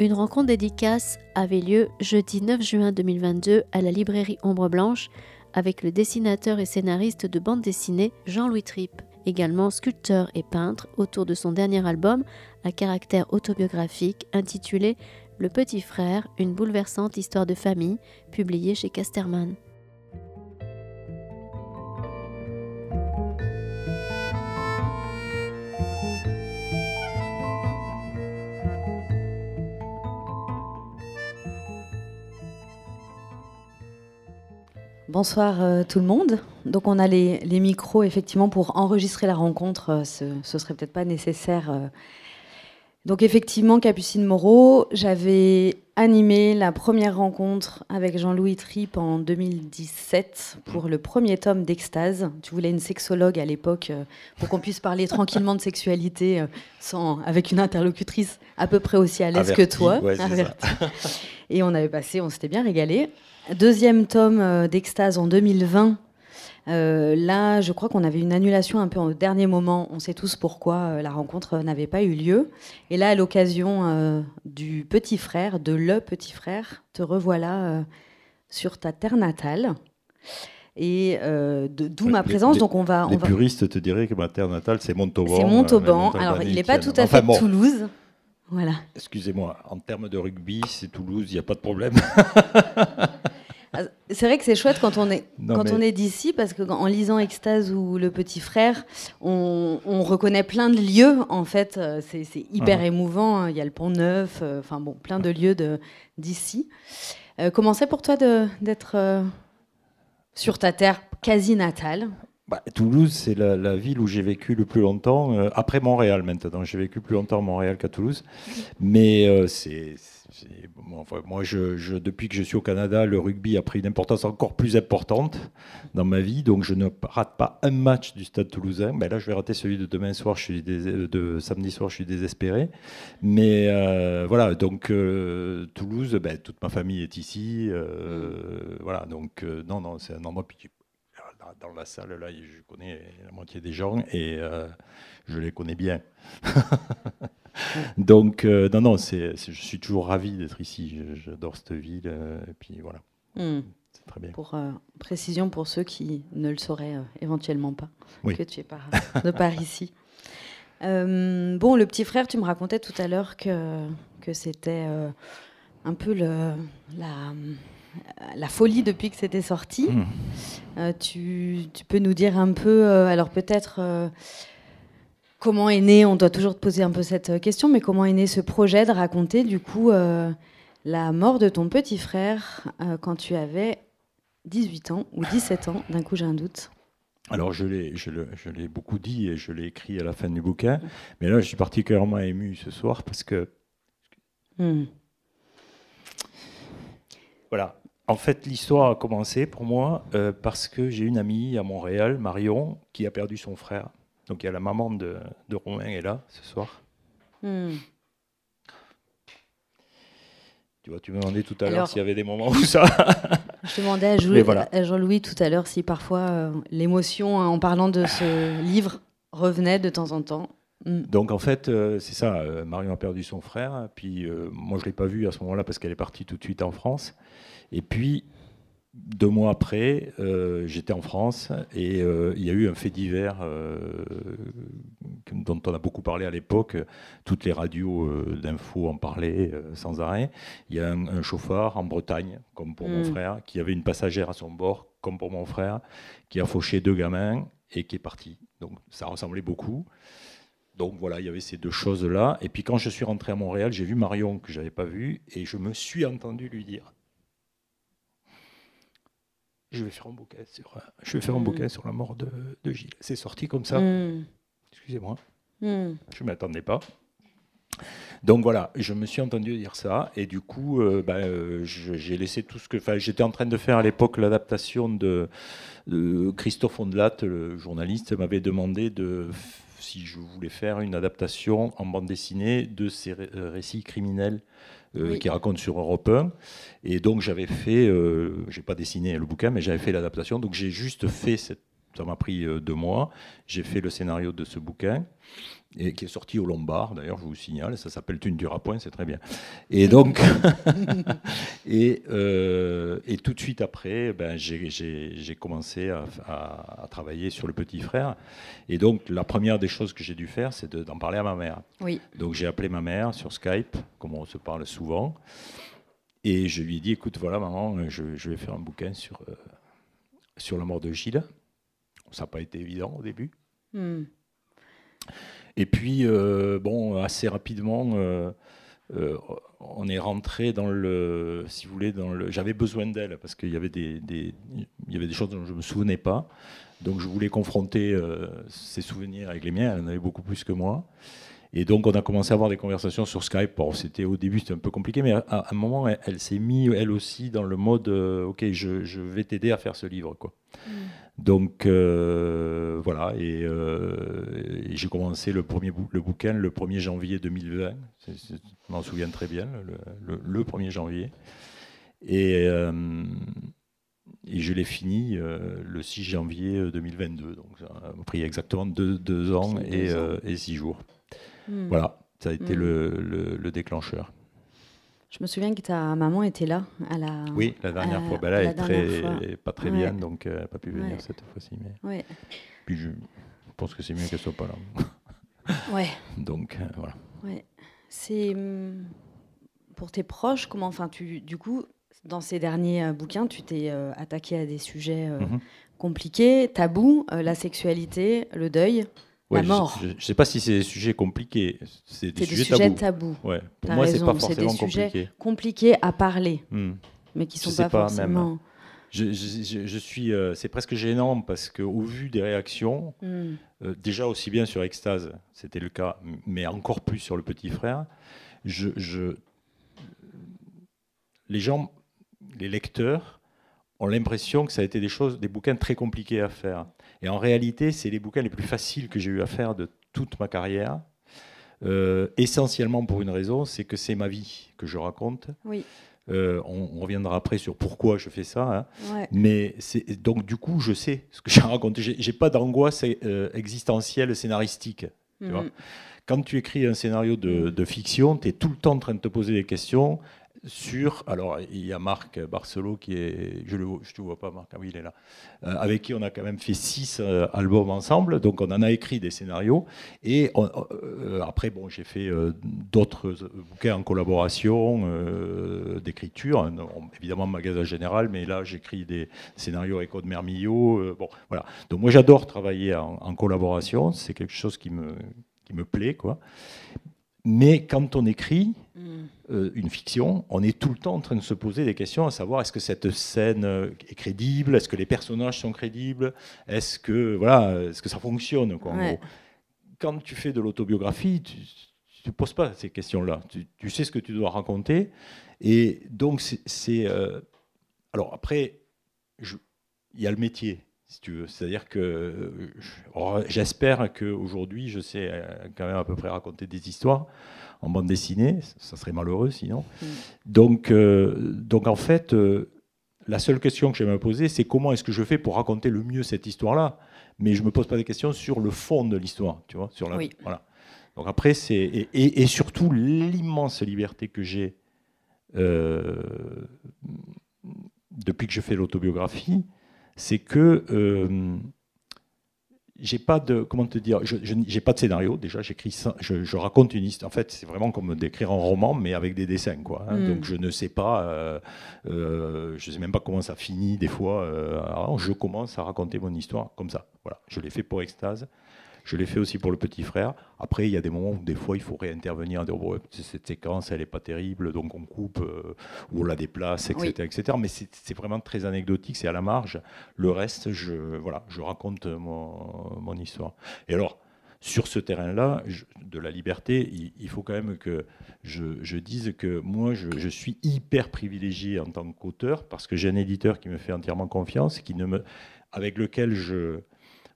Une rencontre dédicace avait lieu jeudi 9 juin 2022 à la librairie Ombre Blanche avec le dessinateur et scénariste de bande dessinée Jean-Louis Tripp, également sculpteur et peintre autour de son dernier album à caractère autobiographique intitulé Le Petit Frère, une bouleversante histoire de famille, publié chez Casterman. Bonsoir euh, tout le monde. Donc on a les, micros effectivement pour enregistrer la rencontre. Euh, ce, ce serait peut-être pas nécessaire. Euh. Donc effectivement, Capucine Moreau, j'avais animé la première rencontre avec Jean-Louis Tripp en 2017 pour le premier tome d'Extase. Tu voulais une sexologue à l'époque pour qu'on puisse parler tranquillement de sexualité sans, avec une interlocutrice à peu près aussi à l'aise que toi. Et on avait passé, on s'était bien régalé. Deuxième tome euh, d'Extase en 2020. Euh, là, je crois qu'on avait une annulation un peu au dernier moment. On sait tous pourquoi euh, la rencontre n'avait pas eu lieu. Et là, à l'occasion du petit frère, de le petit frère, te revoilà sur ta terre natale. Et d'où ma présence. Les, donc on va. les puristes te diraient que ma terre natale, c'est Montauban. C'est Montauban. Alors, il n'est pas tout à fait Toulouse. Voilà. Excusez-moi, en termes de rugby, c'est Toulouse, il n'y a pas de problème. Ah, c'est vrai que c'est chouette quand on est, quand on est d'ici, parce qu'en lisant Extase ou Le Petit Frère, on, reconnaît plein de lieux, en fait. Euh, c'est, hyper uh-huh. émouvant. Hein. Il y a le Pont Neuf, euh, enfin bon, plein de lieux d'ici. Euh, comment c'est pour toi d'être sur ta terre quasi natale? Bah, Toulouse, c'est la, ville où j'ai vécu le plus longtemps, après Montréal maintenant. J'ai vécu plus longtemps à Montréal qu'à Toulouse. Mais c'est moi, je, depuis que je suis au Canada, le rugby a pris une importance encore plus importante dans ma vie. Donc, je ne rate pas un match du Stade Toulousain. Ben là, je vais rater celui de demain soir. Je suis de samedi soir. Je suis désespéré. Mais euh, voilà. Donc, euh, Toulouse, ben, toute ma famille est ici. Euh, voilà. Donc, non, non, c'est un endroit. Dans la salle, là, je connais la moitié des gens et je les connais bien. Donc, euh, non, non, je suis toujours ravi d'être ici. J'adore cette ville. Euh, et puis voilà. Hmm. C'est très bien. Pour euh, précision pour ceux qui ne le sauraient éventuellement pas, que tu es par, de par ici. bon, le petit frère, tu me racontais tout à l'heure que, que c'était un peu le, la, la folie depuis que c'était sorti. Hmm. tu, tu, peux nous dire un peu, alors peut-être Comment est né, on doit toujours te poser un peu cette euh, question, mais comment est né ce projet de raconter du coup euh, la mort de ton petit frère euh, quand tu avais 18 ans ou 17 ans? D'un coup, j'ai un doute. Alors, je l'ai, je, l'ai beaucoup dit et je l'ai écrit à la fin du bouquin, mais là, je suis particulièrement ému ce soir parce que. Hmm. Voilà. En fait, l'histoire a commencé pour moi parce que j'ai une amie à Montréal, Marion, qui a perdu son frère donc il y a la maman de, de Romain est là ce soir. Hmm. Tu vois, tu me demandais tout à l'heure s'il y avait des moments où ça. je demandais à, Jean-Louis tout à l'heure si parfois euh, l'émotion hein, en parlant de ce livre revenait de temps en temps. Hmm. Donc en fait, euh, c'est ça. Euh, Marion a perdu son frère. Puis moi, je l'ai pas vu à ce moment-là parce qu'elle est partie tout de suite en France. Et puis deux mois après, euh, j'étais en France et euh, il y a eu un fait divers euh, dont on a beaucoup parlé à l'époque. Toutes les radios d'infos en parlaient sans arrêt. Il y a un, chauffeur en Bretagne, comme pour mon mm. frère, qui avait une passagère à son bord, comme pour mon frère, qui a fauché deux gamins et qui est parti. Donc ça ressemblait beaucoup. Donc voilà, il y avait ces deux choses-là. Et puis quand je suis rentré à Montréal, j'ai vu Marion que j'avais pas vue et je me suis entendu lui dire je vais faire un bouquin sur, euh, je vais faire un bouquin mm. sur la mort de, de Gilles. C'est sorti comme ça. Mm. Excusez-moi. Mm. Je ne m'attendais pas. Donc voilà, je me suis entendu dire ça et du coup, euh, ben, euh, j'ai laissé tout ce que. J'étais en train de faire à l'époque l'adaptation de, Christophe Ondelat, le journaliste, m'avait demandé de si je voulais faire une adaptation en bande dessinée de ces récits criminels euh, qui raconte sur Europe 1. Et donc j'avais fait, euh, j'ai pas dessiné le bouquin, mais j'avais fait l'adaptation. Donc j'ai juste fait cette Ça m'a pris deux mois. J'ai fait le scénario de ce bouquin et qui est sorti au Lombard, d'ailleurs, je vous signale, ça s'appelle Tu ne duras point, c'est très bien. Et donc, et, euh, et, tout de suite après, ben, j'ai commencé à, à, travailler sur le petit frère. Et donc, la première des choses que j'ai dû faire, c'est d'en parler à ma mère. Oui. Donc, j'ai appelé ma mère sur Skype, comme on se parle souvent, et je lui ai dit, écoute, voilà, maman, je, je vais faire un bouquin sur, euh, sur la mort de Gilles. Ça n'a pas été évident au début. Hmm. Et puis, euh, bon, assez rapidement, euh, euh, on est rentré dans le, si vous voulez, dans le. J'avais besoin d'elle parce qu'il y avait des, il y avait des choses dont je me souvenais pas. Donc, je voulais confronter ses souvenirs avec les miens. Elle en avait beaucoup plus que moi. Et donc, on a commencé à avoir des conversations sur Skype. Bon, c'était au début, c'était un peu compliqué, mais à, un moment, elle, s'est mise, elle aussi, dans le mode, OK, je, vais t'aider à faire ce livre, quoi. Mm. Donc euh, voilà, euh, et, j'ai commencé le premier le bouquin le 1er janvier 2020. je m'en souviens très bien, le, 1er janvier. Et, euh, et je l'ai fini le 6 janvier 2022. Donc ça a pris exactement deux, ans, et, six jours. Hmm. Voilà, ça a été hmm. le déclencheur. Je me souviens que ta maman était là à la. Oui, la dernière fois. Bah là, elle est très, pas très bien, donc elle n'a pas pu venir cette fois-ci. Mais... Puis je pense que c'est mieux qu'elle soit pas là. ouais. Donc euh, voilà. Ouais. C'est hum, pour tes proches. Comment, enfin, tu, du coup, dans ces derniers euh, bouquins, tu t'es euh, attaqué à des sujets mhm. compliqués, tabous, la sexualité, le deuil la mort. Je ne sais pas si c'est des sujets compliqués. C'est des, sujets, tabous. Ouais. Pour moi, c'est pas forcément compliqué. compliqués à parler, hmm. mais qui sont pas, pas, forcément. Je, je, suis, euh, c'est presque gênant parce qu'au vu des réactions, hmm. euh, déjà aussi bien sur Extase, c'était le cas, mais encore plus sur le petit frère, je, les gens, les lecteurs, ont l'impression que ça a été des choses, des bouquins très compliqués à faire. Et en réalité, c'est les bouquins les plus faciles que j'ai eu à faire de toute ma carrière. Euh, essentiellement pour une raison, c'est que c'est ma vie que je raconte. Oui. Euh, on, reviendra après sur pourquoi je fais ça. Hein. Mais donc du coup, je sais ce que j'ai raconté. J'ai pas d'angoisse euh, existentielle scénaristique. Tu vois mm. Quand tu écris un scénario de, de fiction, tu es tout le temps en train de te poser des questions sur. Alors, il y a Marc Barcelo qui est. Je ne te vois pas, Marc. Ah oui, il est là. Euh, avec qui on a quand même fait six euh, albums ensemble. Donc, on en a écrit des scénarios. Et euh, après, bon, j'ai fait d'autres bouquins en collaboration, d'écriture. Évidemment, Magasin Général, mais là, j'écris des scénarios avec Aude Mermillot. bon, voilà. Donc, moi, j'adore travailler en, en collaboration. C'est quelque chose qui me, qui me plaît, quoi. Mais quand on écrit mm. euh, une fiction, on est tout le temps en train de se poser des questions à savoir est-ce que cette scène euh, est crédible, est-ce que les personnages sont crédibles, est-ce que voilà, est-ce que ça fonctionne quoi, Quand tu fais de l'autobiographie, tu ne poses pas ces questions-là. Tu, sais ce que tu dois raconter, et donc c'est euh, alors après, il y a le métier si tu veux. C'est-à-dire que oh, j'espère qu'aujourd'hui, je sais euh, quand même à peu près raconter des histoires en bande dessinée. Ça serait malheureux sinon. Mm. Donc, euh, donc en fait, euh, la seule question que vais me poser, c'est comment est-ce que je fais pour raconter le mieux cette histoire-là? Mais je ne me pose pas des questions sur le fond de l'histoire, tu vois, sur la, voilà. Donc après, c'est et, et, surtout l'immense liberté que j'ai depuis que je fais l'autobiographie c'est que euh, j'ai pas de comment te dire, je, j'ai pas de scénario déjà. J'écris, je, je, raconte une histoire. En fait, c'est vraiment comme d'écrire un roman, mais avec des dessins, quoi. Hein. Hmm. Donc je ne sais pas, euh, euh, je sais même pas comment ça finit des fois. alors je commence à raconter mon histoire comme ça. Voilà, je l'ai fait pour extase. Je l'ai fait aussi pour le petit frère. Après, il y a des moments où des fois il faut réintervenir, dire cette séquence elle n'est pas terrible, donc on coupe euh, ou on la déplace, etc. etc. Mais c'est vraiment très anecdotique, c'est à la marge. Le reste, je, voilà, je raconte mon, mon histoire. Et alors, sur ce terrain-là, de la liberté, il, faut quand même que je, dise que moi, je, je, suis hyper privilégié en tant qu'auteur parce que j'ai un éditeur qui me fait entièrement confiance, qui ne me, avec lequel je,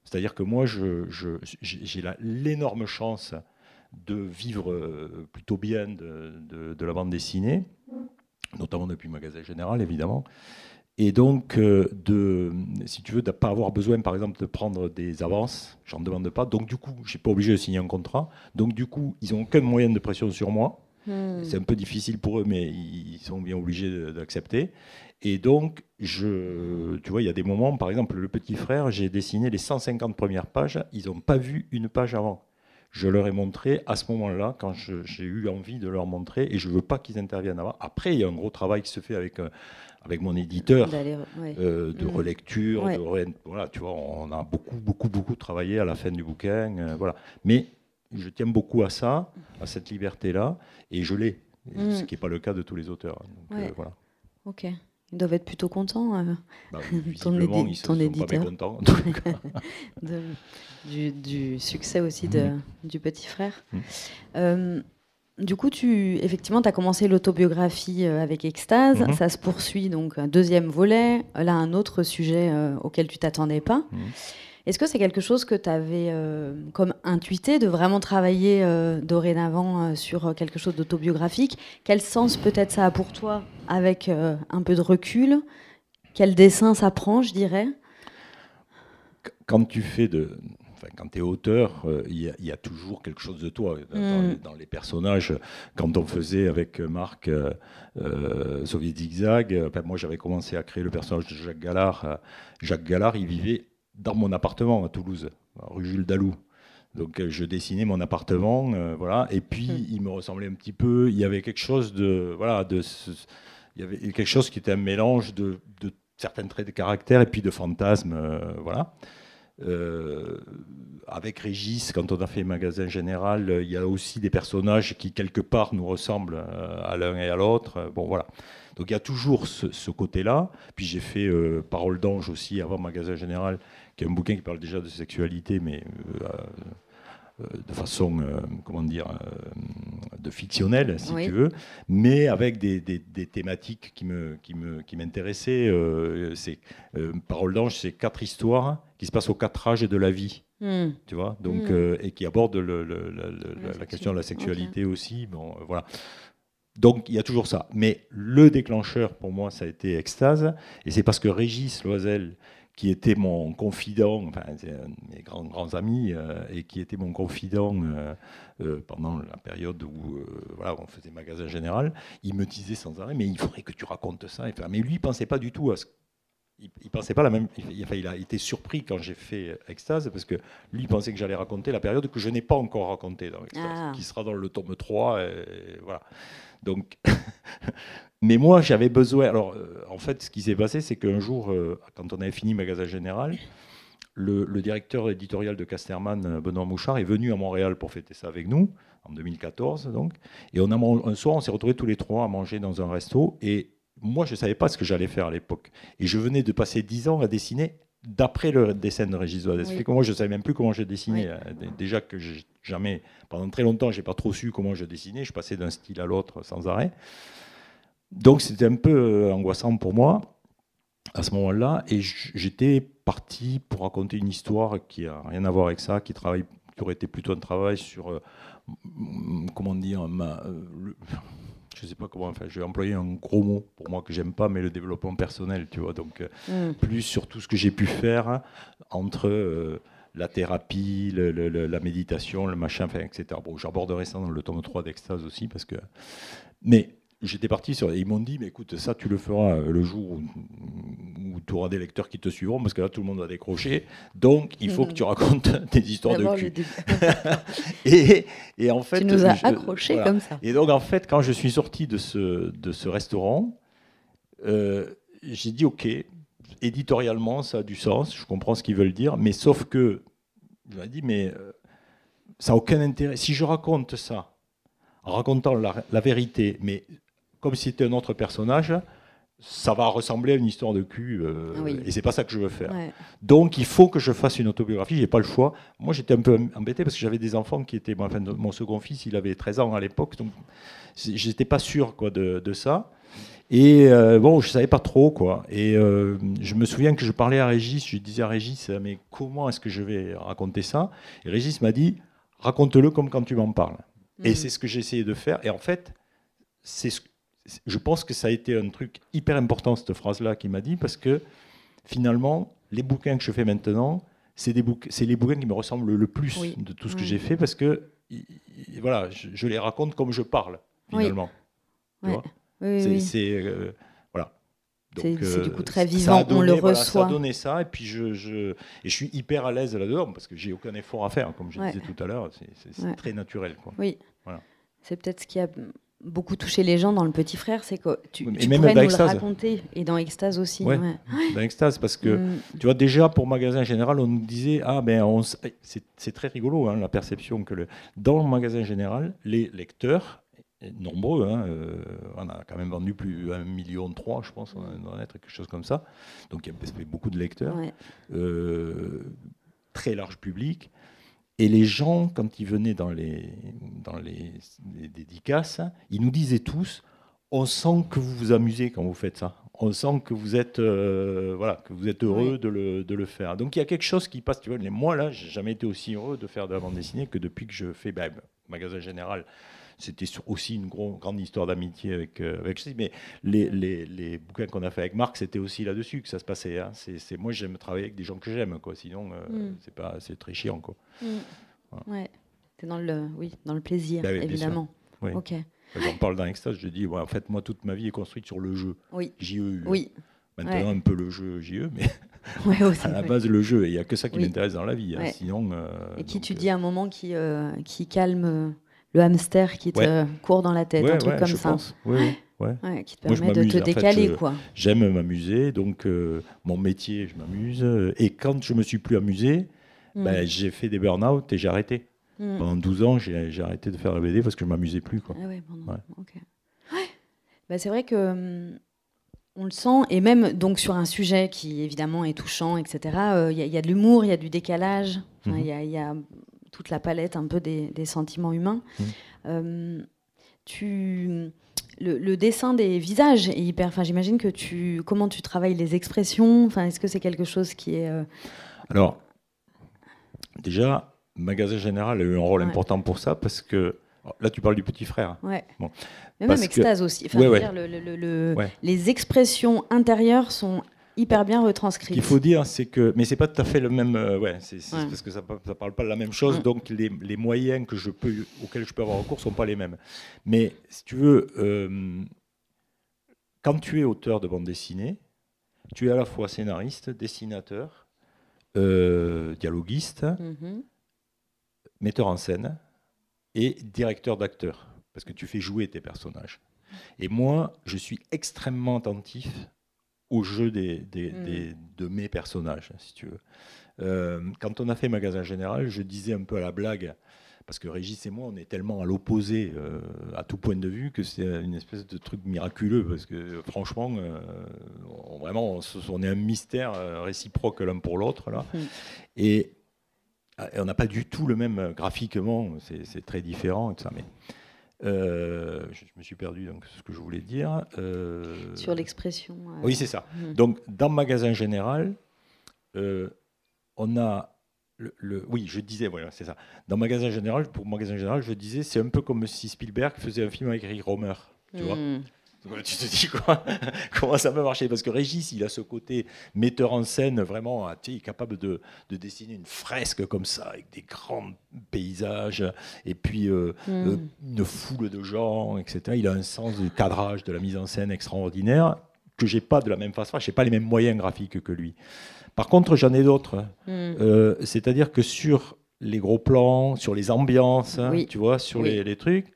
c'est-à-dire que moi, j'ai l'énorme chance de vivre euh, plutôt bien de, la bande dessinée, notamment depuis Magasin Général, évidemment. Et donc, euh, de, si tu veux, de ne pas avoir besoin, par exemple, de prendre des avances, j'en demande pas. Donc, du coup, je suis pas obligé de signer un contrat. Donc, du coup, ils n'ont aucun moyen de pression sur moi. Hmm. C'est un peu difficile pour eux, mais ils sont bien obligés d'accepter. Et donc, je, tu vois, il y a des moments, par exemple, le petit frère, j'ai dessiné les 150 premières pages, ils n'ont pas vu une page avant. Je leur ai montré à ce moment-là, quand j'ai eu envie de leur montrer, et je ne veux pas qu'ils interviennent avant. Après, il y a un gros travail qui se fait avec, euh, avec mon éditeur, euh, de mmh. relecture, de, voilà, tu vois, on a beaucoup, beaucoup, beaucoup travaillé à la fin du bouquin, euh, voilà. Mais je tiens beaucoup à ça, à cette liberté-là, et je l'ai, mmh. ce qui n'est pas le cas de tous les auteurs. Donc, voilà. Ok. Ils doivent être plutôt contents. Euh, bah, ton, ils ton éditeur. Pas du, du, succès aussi de, mmh. du petit frère. Mmh. Euh, du coup, tu, effectivement, tu as commencé l'autobiographie euh, avec Extase. Mmh. Ça se poursuit, donc un deuxième volet. Là, un autre sujet auquel tu t'attendais pas. Est-ce que c'est quelque chose que tu avais euh, comme intuité de vraiment travailler euh, dorénavant euh, sur quelque chose d'autobiographique? Quel sens peut-être ça a pour toi avec un peu de recul? Quel dessin ça prend, je dirais? Quand tu fais de, quand tu es auteur, il y, a toujours quelque chose de toi dans, les, personnages. Quand on faisait avec Marc Soviet Zigzag, moi j'avais commencé à créer le personnage de Jacques Gallard. Jacques Gallard, il vivait dans mon appartement à Toulouse, rue Jules Dalou. Donc euh, je dessinais mon appartement, euh, voilà. Et puis hmm. il me ressemblait un petit peu. Il y avait quelque chose de, voilà, de, il y avait quelque chose qui était un mélange de, de certains traits de caractère et puis de fantasmes, euh, voilà. avec Régis, quand on a fait Magasin Général, il y a aussi des personnages qui quelque part nous ressemblent à l'un et à l'autre. Bon voilà. Donc il y a toujours ce, côté-là. Puis j'ai fait Parole d'ange aussi avant Magasin Général, qui est un bouquin qui parle déjà de sexualité, mais euh, euh, de façon, euh, comment dire, de fictionnelle, si tu veux, mais avec des, thématiques qui me, qui me, qui m'intéressaient. c'est Parole d'ange, c'est quatre histoires qui se passent aux quatre âges de la vie. Hmm. Tu vois, donc hmm. et qui abordent la, question de la sexualité aussi. Bon, voilà. Donc il y a toujours ça. Mais le déclencheur pour moi, ça a été Extase. Et c'est parce que Régis Loisel, qui était mon confident, enfin, mes grands, grands amis, euh, et qui était mon confident euh, euh, pendant la période où voilà, on faisait magasin général, il me disait sans arrêt, mais il faudrait que tu racontes ça. mais lui, il pensait pas du tout à ce il, pensait pas la même. Il, il a été surpris quand j'ai fait Extase parce que lui il pensait que j'allais raconter la période que je n'ai pas encore racontée dans Extase, ah. qui sera dans le tome 3. Et, voilà. Donc, mais moi, j'avais besoin. Alors, euh, en fait, ce qui s'est passé, c'est qu'un jour, euh, quand on avait fini Magasin Général, le, directeur éditorial de Casterman, euh, Benoît Mouchard, est venu à Montréal pour fêter ça avec nous, en 2014, donc. Et on a, un soir, on s'est retrouvés tous les trois à manger dans un resto. Et moi, je ne savais pas ce que j'allais faire à l'époque. Et je venais de passer dix ans à dessiner d'après le dessin de Régis Doides. Moi, je ne savais même plus comment je dessinais. Déjà que jamais, pendant très longtemps, je n'ai pas trop su comment je dessinais. Je passais d'un style à l'autre sans arrêt. Donc c'était un peu euh, angoissant pour moi à ce moment-là. Et j'étais parti pour raconter une histoire qui n'a rien à voir avec ça, qui, travaille, qui aurait été plutôt un travail sur, euh, comment dire, ma, euh, je sais pas comment, enfin, je vais employer un gros mot pour moi que j'aime pas, mais le développement personnel, tu vois. Donc, mm. plus sur tout ce que j'ai pu faire entre la thérapie, la méditation, le machin, enfin, etc. Bon, j'aborderai ça dans le tome 3 d'Extase aussi, parce que. Mais j'étais parti sur. Ils m'ont dit, mais écoute, ça, tu le feras le jour où, tu auras des lecteurs qui te suivront, parce que là, tout le monde va décrocher. Donc, il faut que tu racontes des histoires de cul. et, et, en fait. Tu nous as accrochés comme ça. Et donc, en fait, quand je suis sorti de ce, de ce restaurant, euh, j'ai dit, OK, éditorialement, ça a du sens, je comprends ce qu'ils veulent dire, mais sauf que, je ai dit, mais euh, ça n'a aucun intérêt. Si je raconte ça, en racontant la, la vérité, mais comme si c'était un autre personnage, ça va ressembler à une histoire de cul, euh, oui. et c'est pas ça que je veux faire. Donc il faut que je fasse une autobiographie, j'ai pas le choix. Moi j'étais un peu embêté parce que j'avais des enfants qui étaient, enfin, mon second fils il avait 13 ans à l'époque, donc j'étais pas sûr quoi de, de ça. Et euh, bon, je savais pas trop quoi. Et euh, je me souviens que je parlais à Régis, je disais à Régis, mais comment est-ce que je vais raconter ça? Et Régis m'a dit, raconte-le comme quand tu m'en parles. Et mm. c'est ce que j'ai essayé de faire. Et en fait, c'est ce je pense que ça a été un truc hyper important, cette phrase-là qu'il m'a dit, parce que finalement, les bouquins que je fais maintenant, c'est les bouquins qui me ressemblent le plus de tout ce que j'ai fait, parce que voilà, je, les raconte comme je parle, finalement. Oui. c'est euh, voilà. C'est du euh, coup très vivant, on le reçoit. Ça a donné ça, et puis je, je, et je suis hyper à l'aise là-dedans, parce que j'ai aucun effort à faire, comme je disais tout à l'heure, c'est très naturel. Quoi. Oui. Voilà. C'est peut-être ce qui a beaucoup touché les gens dans Le Petit Frère, c'est que tu, tu même pourrais nous le raconter. Et dans Extase aussi. Ouais, Dans Extase, parce que, mm. tu vois, déjà, pour Magasin Général, on nous disait, ah ben, c'est très rigolo, hein, la perception que le... dans le Magasin Général, les lecteurs, nombreux, hein, euh, on a quand même vendu plus d'un million trois, je pense, on doit être quelque chose comme ça. Donc il y a beaucoup de lecteurs, euh, très large public. Et les gens, quand ils venaient dans les, dans les, dédicaces, ils nous disaient tous on sent que vous vous amusez quand vous faites ça. On sent que vous êtes, euh, voilà, que vous êtes heureux de, le, de, le, faire. Donc il y a quelque chose qui passe. Tu vois, moi, là, j'ai jamais été aussi heureux de faire de la bande dessinée que depuis que je fais ben, magasin général c'était aussi une grande histoire d'amitié avec, euh, avec Mais les, les, les bouquins qu'on a fait avec Marc, c'était aussi là-dessus que ça se passait. Hein. C'est, moi, j'aime travailler avec des gens que j'aime, quoi. Sinon, euh, mm. c'est pas, c'est très chiant, quoi. Mm. Ouais. C'est dans le, oui, dans le plaisir, bah évidemment. Oui. Ok. J'en parle dans Extase, je dis, en fait, moi, toute ma vie est construite sur le jeu. Oui. JEU. Oui. Maintenant, un peu le jeu JE, mais à la base, le jeu. Il n'y a que ça qui m'intéresse dans la vie. Hein. Sinon, euh, et qui, tu dis, un moment qui, qui calme le hamster qui te court dans la tête, un truc comme ça. Oui, qui te permet de te décaler. quoi. J'aime m'amuser, donc euh, mon métier, je m'amuse. Et quand je me suis plus amusé, hmm. ben, j'ai fait des burn-out et j'ai arrêté. Hmm. Pendant 12 ans, j'ai arrêté de faire la BD parce que je m'amusais plus. Quoi. Ah bah, c'est vrai que hum, on le sent, et même donc sur un sujet qui évidemment est touchant, etc. Euh, il y, a de l'humour, il y a du décalage, mhm. il y, a toute la palette un peu des, sentiments humains. Mmh. Euh, tu, le, dessin des visages est hyper. Enfin, j'imagine que tu. Comment tu travailles les expressions Enfin, est-ce que c'est quelque chose qui est. Euh, Alors, déjà, Magasin Général a eu un rôle important pour ça parce que. Là, tu parles du petit frère. Ouais. Bon. Mais même extase aussi. Enfin, le, les expressions intérieures sont hyper bien retranscrit. Ce qu'il faut dire, c'est que, mais c'est pas tout à fait le même, euh, ouais, c'est parce que ça, ça parle pas de la même chose, mm. donc les, les, moyens que je peux, auxquels je peux avoir recours sont pas les mêmes. Mais si tu veux, euh, quand tu es auteur de bande dessinée, tu es à la fois scénariste, dessinateur, euh, dialoguiste, mm-hmm. metteur en scène et directeur d'acteur, parce que tu fais jouer tes personnages. Et moi, je suis extrêmement attentif au jeu des, hmm. de mes personnages, si tu veux. Euh, quand on a fait Magasin Général, je disais un peu à la blague, parce que Régis et moi, on est tellement à l'opposé euh, à tout point de vue que c'est une espèce de truc miraculeux, parce que franchement, euh, vraiment, on est un mystère réciproque l'un pour l'autre. là. Hmm. Et, on n'a pas du tout le même graphiquement, c'est très différent et tout ça. Mais euh, je, me suis perdu donc ce que je voulais dire. Euh, Sur l'expression. Euh, oui, c'est ça. Hmm. Donc, dans magasin général, on a. Le, oui, je disais, voilà, c'est ça. Dans magasin général, pour magasin général, je disais, c'est un peu comme si Spielberg faisait un film avec Rick Romer. Tu vois hmm tu te dis quoi Comment ça peut marcher? Parce que Régis, il a ce côté metteur en scène vraiment, ah, il est capable de, dessiner une fresque comme ça, avec des grands paysages, et puis euh, hmm. euh, une foule de gens, etc. Il a un sens du cadrage, de la mise en scène extraordinaire que j'ai pas de la même façon. Je n'ai pas les mêmes moyens graphiques que lui. Par contre, j'en ai d'autres. Hmm. Euh, c'est-à-dire que sur les gros plans, sur les ambiances, tu vois, sur les, trucs,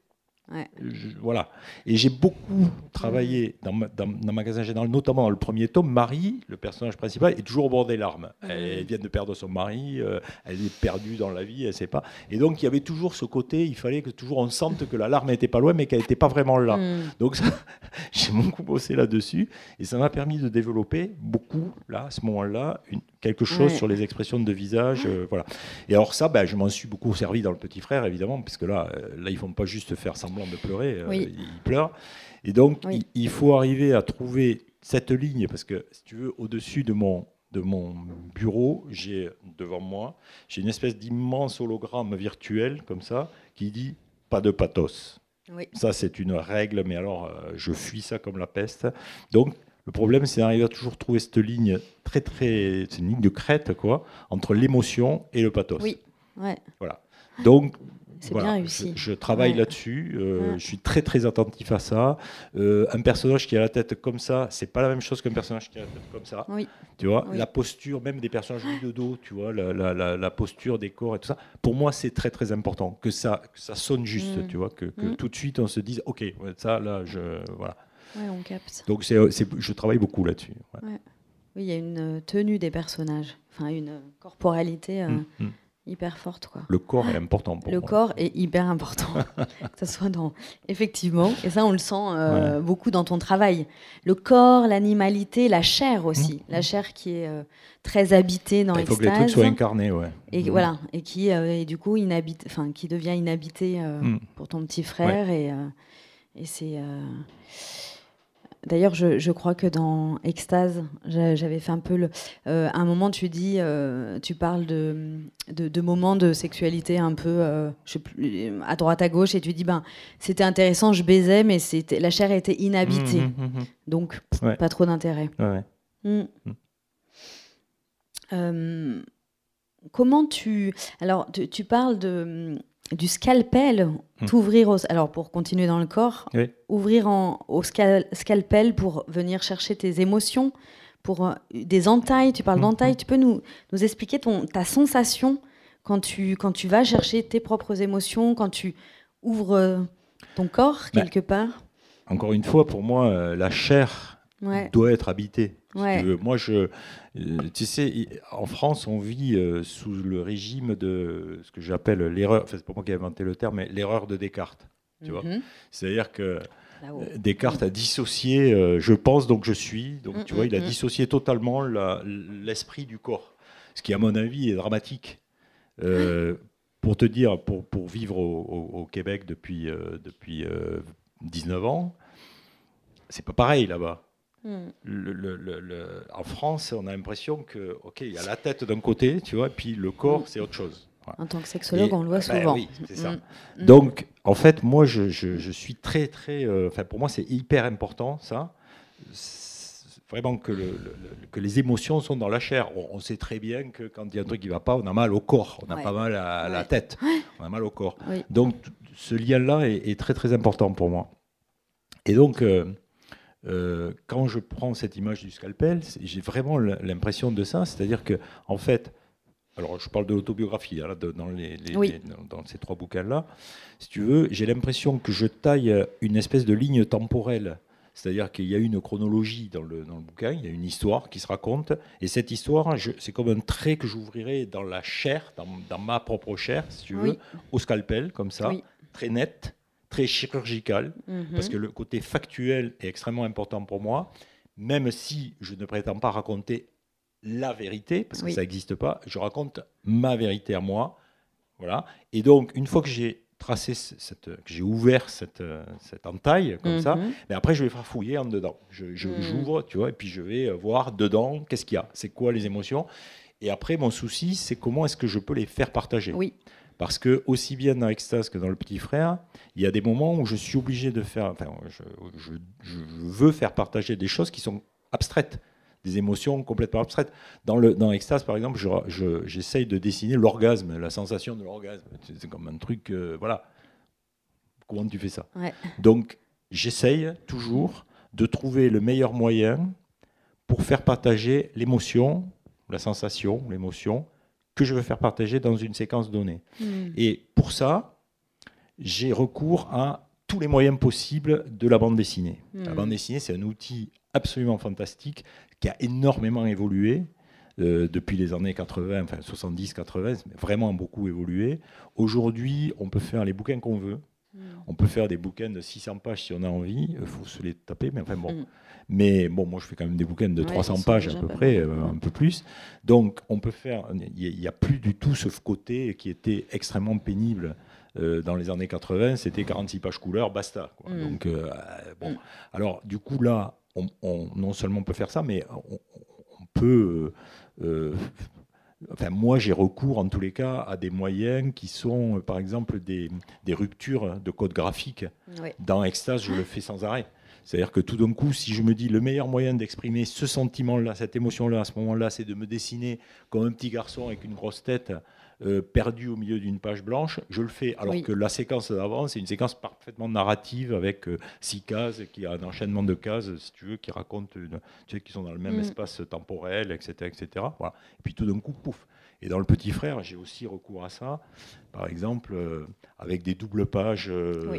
voilà. Et j'ai beaucoup travaillé dans, dans, Magasin Général, notamment dans le premier tome. Marie, le personnage principal, est toujours au bord des larmes. Elle, vient de perdre son mari, euh, elle est perdue dans la vie, elle ne sait pas. Et donc, il y avait toujours ce côté, il fallait que toujours on sente que la larme n'était pas loin, mais qu'elle n'était pas vraiment là. Mm. Donc, j'ai beaucoup bossé là-dessus. Et ça m'a permis de développer beaucoup, là, à ce moment-là, quelque chose sur les expressions de visage. Euh, voilà. Et alors, ça, ben, je m'en suis beaucoup servi dans Le Petit Frère, évidemment, puisque là, euh, là ils ne font pas juste faire semblant de pleurer, euh, il pleure. Et donc, il, faut arriver à trouver cette ligne, parce que si tu veux, au-dessus de mon, de mon bureau, j'ai devant moi, j'ai une espèce d'immense hologramme virtuel, comme ça, qui dit pas de pathos. Oui. Ça, c'est une règle, mais alors, euh, je fuis ça comme la peste. Donc, le problème, c'est d'arriver à toujours trouver cette ligne très, très. C'est une ligne de crête, quoi, entre l'émotion et le pathos. Oui, ouais. Voilà. Donc, C'est voilà, bien réussi. Je, je travaille Ouais. là-dessus. euh, Ouais. Je suis très très attentif à ça. Euh, un personnage qui a la tête comme ça, c'est pas la même chose qu'un personnage qui a la tête comme ça. Oui. Tu vois, Oui. la posture, même des personnages mis de dos, tu vois, la, la- la- la posture des corps et tout ça. Pour moi, c'est très très important que ça, que ça sonne juste, Mm. tu vois, que, que Mm. tout de suite on se dise, ok, ça là, je voilà. Ouais, on capte. Donc c'est, c'est- je travaille beaucoup là-dessus. ouais. Oui, il y a une euh, tenue des personnages, enfin une euh, corporalité euh, Mm, mm. hyper forte, quoi. Le corps est important pour Le moi. corps est hyper important, que ce soit dans effectivement, et ça on le sent euh, beaucoup dans ton travail. Le corps, l'animalité, la chair aussi, Mhm. la chair qui est euh, très habitée dans Il faut que les trucs soient incarnés, ouais. et voilà, et qui euh, et du coup inhabite, enfin qui devient inhabité euh, pour ton petit frère et euh, et c'est euh, D'ailleurs, je, je crois que dans Extase, j'a- j'avais fait un peu le. euh, à un moment, tu dis, euh, tu parles de, de, de moments de sexualité un peu, euh, je à droite à gauche, et tu dis, ben, c'était intéressant, je baisais, mais c'était la chair était inhabitée, Mm, mm, mm, donc Ouais. pas trop d'intérêt. Ouais. Comment tu. Alors, tu, tu parles de, du scalpel, Mm. t'ouvrir au. Alors, pour continuer dans le corps, Oui. ouvrir en, au scal- scalpel pour venir chercher tes émotions, pour euh, des entailles, tu parles Mm, d'entailles, mm. tu peux nous, nous expliquer ton, ta sensation quand tu, quand tu vas chercher tes propres émotions, quand tu ouvres euh, ton corps Ben, quelque part? Encore une fois, pour moi, euh, la chair Ouais, doit être habitée. Ouais. veux. Moi, je, euh, tu sais, en France, on vit euh, sous le régime de ce que j'appelle l'erreur. Enfin, c'est pas moi qui ai inventé le terme, mais l'erreur de Descartes. tu vois. Mhm. C'est-à-dire que euh, Descartes a dissocié euh, je pense donc je suis. Donc Mm, tu vois, il a mm. dissocié totalement l'esprit du corps. Ce qui, à mon avis, est dramatique. Euh, pour te dire, pour, pour vivre au, au- au Québec depuis, euh, depuis euh, 19 ans, c'est pas pareil là-bas. Mm. Le- le- le- le- en France, on a l'impression que, ok, il y a la tête d'un côté, tu vois, et puis le corps, c'est autre chose. Voilà. En tant que sexologue, Et- on le voit ah ben souvent. oui, c'est ça. Mm. Mm. Donc, en fait, moi, je, je- je suis très, très. euh, Enfin, pour moi, c'est hyper important, ça. Vraiment que, le- le- le- que les émotions sont dans la chair. On, on sait très bien que quand il y a un truc qui ne va pas, on a mal au corps, on a Ouais. pas mal à la Ouais. tête, on a mal au corps. Oui. Donc, ce lien-là est, est très, très important pour moi. Et donc, euh, euh, quand je prends cette image du scalpel, j'ai vraiment l'impression de ça. C'est-à-dire que, en fait, alors je parle de l'autobiographie, hein, dans, les, les- Oui. les- dans- dans ces trois bouquins-là. Si tu veux, j'ai l'impression que je taille une espèce de ligne temporelle. C'est-à-dire qu'il y a une chronologie dans le, dans le bouquin, il y a une histoire qui se raconte, et cette histoire, c'est comme un trait que j'ouvrirai dans la chair, dans, dans ma propre chair, si tu veux, Oui. au scalpel, comme ça, Oui. très net, très chirurgical, Mhm. parce que le côté factuel est extrêmement important pour moi, même si je ne prétends pas raconter la vérité, parce que Oui. ça n'existe pas, je raconte ma vérité à moi. Voilà. Et donc, une fois que j'ai tracé ce- cette, que j'ai ouvert cette, cette entaille comme ça, Mhm. mais après je vais faire fouiller en dedans. Je, je- Mhm. j'ouvre, tu vois, et puis je vais euh, voir dedans qu'est-ce qu'il y a, c'est quoi les émotions. Et après, mon souci, c'est comment est-ce que je peux les faire partager. Oui. Parce que aussi bien dans Extase que dans Le Petit Frère, il y a des moments où je suis obligé de faire, enfin, je, je- je veux faire partager des choses qui sont abstraites, des émotions complètement abstraites. Dans, le, dans Extase, par exemple, je- je- j'essaye de dessiner l'orgasme, la sensation de l'orgasme. C'est c'est comme un truc, euh, voilà. Comment tu fais ça? Ouais. Donc, j'essaye toujours de trouver le meilleur moyen pour faire partager l'émotion, la sensation, l'émotion que je veux faire partager dans une séquence donnée. Mhm. Et pour ça, j'ai recours à tous les moyens possibles de la bande dessinée. La Mhm. bande dessinée, c'est un outil absolument fantastique qui a énormément évolué euh, depuis les années 80, enfin 70-80, mais vraiment beaucoup évolué. Aujourd'hui, on peut faire les bouquins qu'on veut. Mhm. On peut faire des bouquins de 600 pages si on a envie. Il faut se les taper, mais enfin bon. Mais bon, moi je fais quand même des bouquins de Ouais, 300 ils sont pages à peu près, euh, un peu plus. Donc on peut faire. Il n'y a, plus du tout ce côté qui était extrêmement pénible euh, dans les années 80. C'était 46 pages couleur, basta. quoi. Mm. Donc euh, bon. Mm. Alors du coup là, on, on- non seulement on peut faire ça, mais on, on peut Enfin, moi, j'ai recours en tous les cas à des moyens qui sont, par exemple, des, des ruptures de code graphique. Dans Extase, je le fais sans arrêt. C'est-à-dire que tout d'un coup, si je me dis le meilleur moyen d'exprimer ce sentiment-là, cette émotion-là, à ce moment-là, c'est de me dessiner comme un petit garçon avec une grosse tête euh, perdu au milieu d'une page blanche, je le fais. Alors que la séquence d'avant, c'est une séquence parfaitement narrative avec euh, six cases, qui a un enchaînement de cases, si tu veux, qui racontent, une, tu sais, qui sont dans le même mm. espace temporel, etc. etc. Voilà. Et puis tout d'un coup, pouf. Et dans le petit frère, j'ai aussi recours à ça, par exemple, euh, avec des doubles pages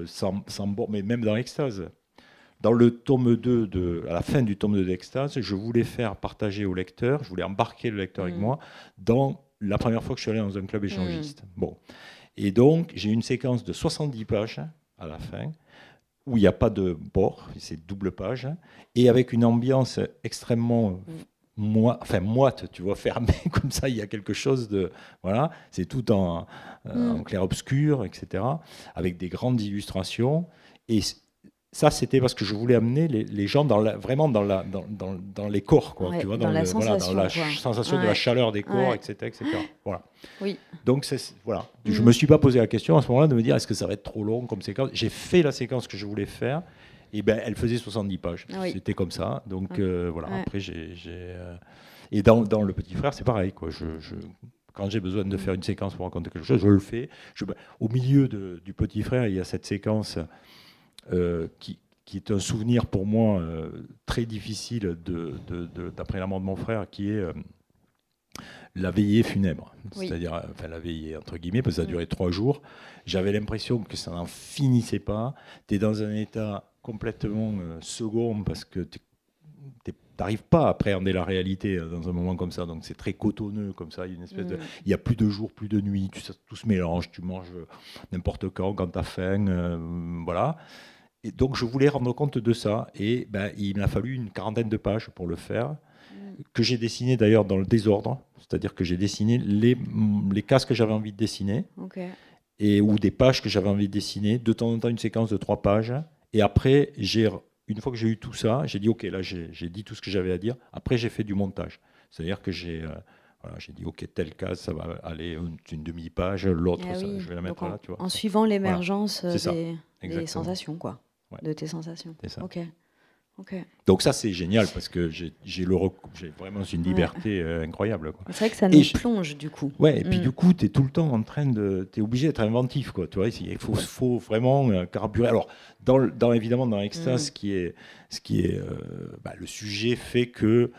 sans, sans bord, mais même dans Extase. Dans le tome 2, de, à la fin du tome 2 d'Extase, je voulais faire partager au lecteur, je voulais embarquer le lecteur avec mm. moi dans la première fois que je suis allé dans un club échangiste. Hmm. Bon. Et donc, j'ai une séquence de 70 pages à la fin, où il n'y a pas de bord, c'est double page, et avec une ambiance extrêmement enfin, moite, tu vois, fermée, comme ça, il y a quelque chose de. Voilà, c'est tout en, euh, en hmm. clair-obscur, etc., avec des grandes illustrations. Et ça, c'était parce que je voulais amener les, gens dans vraiment dans, la, dans, dans, les corps, quoi, tu vois, dans, la, sensation, la sensation de la chaleur des corps, etc., etc. Voilà. Oui. Donc, voilà. Je ne mm. me suis pas posé la question à ce moment-là de me dire est-ce que ça va être trop long comme séquence? J'ai fait la séquence que je voulais faire, et ben, elle faisait 70 pages. Ah c'était comme ça. Donc, euh, voilà. Après, j'ai. Euh, et dans, Le Petit Frère, c'est pareil, quoi. Je, quand j'ai besoin de faire une séquence pour raconter quelque chose, je le fais. Je, au milieu de, du Petit Frère, il y a cette séquence euh, qui, est un souvenir pour moi euh, très difficile d'après la mort de mon frère, qui est euh, la veillée funèbre. C'est-à-dire, enfin la veillée entre guillemets, parce que ça a mm. duré trois jours. J'avais l'impression que ça n'en finissait pas. Tu es dans un état complètement second parce que tu n'arrives pas à appréhender la réalité dans un moment comme ça. Donc c'est très cotonneux comme ça. Il y a une espèce de, mm. il y a plus de jour, plus de nuit. Tout, se mélange. Tu manges n'importe quand, quand tu as faim. voilà. Et donc je voulais rendre compte de ça. Et ben, il m'a fallu une quarantaine de pages pour le faire, mm. que j'ai dessiné d'ailleurs dans le désordre. C'est-à-dire que j'ai dessiné les, les cases que j'avais envie de dessiner. Et, ou des pages que j'avais envie de dessiner. De temps en temps, une séquence de trois pages. Et après, j'ai, une fois que j'ai eu tout ça, j'ai dit, OK, là, j'ai dit tout ce que j'avais à dire. Après, j'ai fait du montage. C'est-à-dire que j'ai... Euh, voilà, dit, OK, telle case, ça va aller une, demi-page, l'autre, ah je vais la mettre là. Tu vois. En suivant l'émergence des, des, sensations, quoi de tes sensations. C'est ça. Ok. Donc ça c'est génial parce que j'ai vraiment une liberté euh, incroyable. C'est vrai que ça nous plonge du coup. Ouais, et puis mm. du coup tu es tout le temps en train de tu es obligé d'être inventif quoi, tu vois, il faut, faut vraiment euh, carburer. Alors dans, dans, évidemment dans Extase mm. ce qui est ce qui est euh, bah, le sujet fait que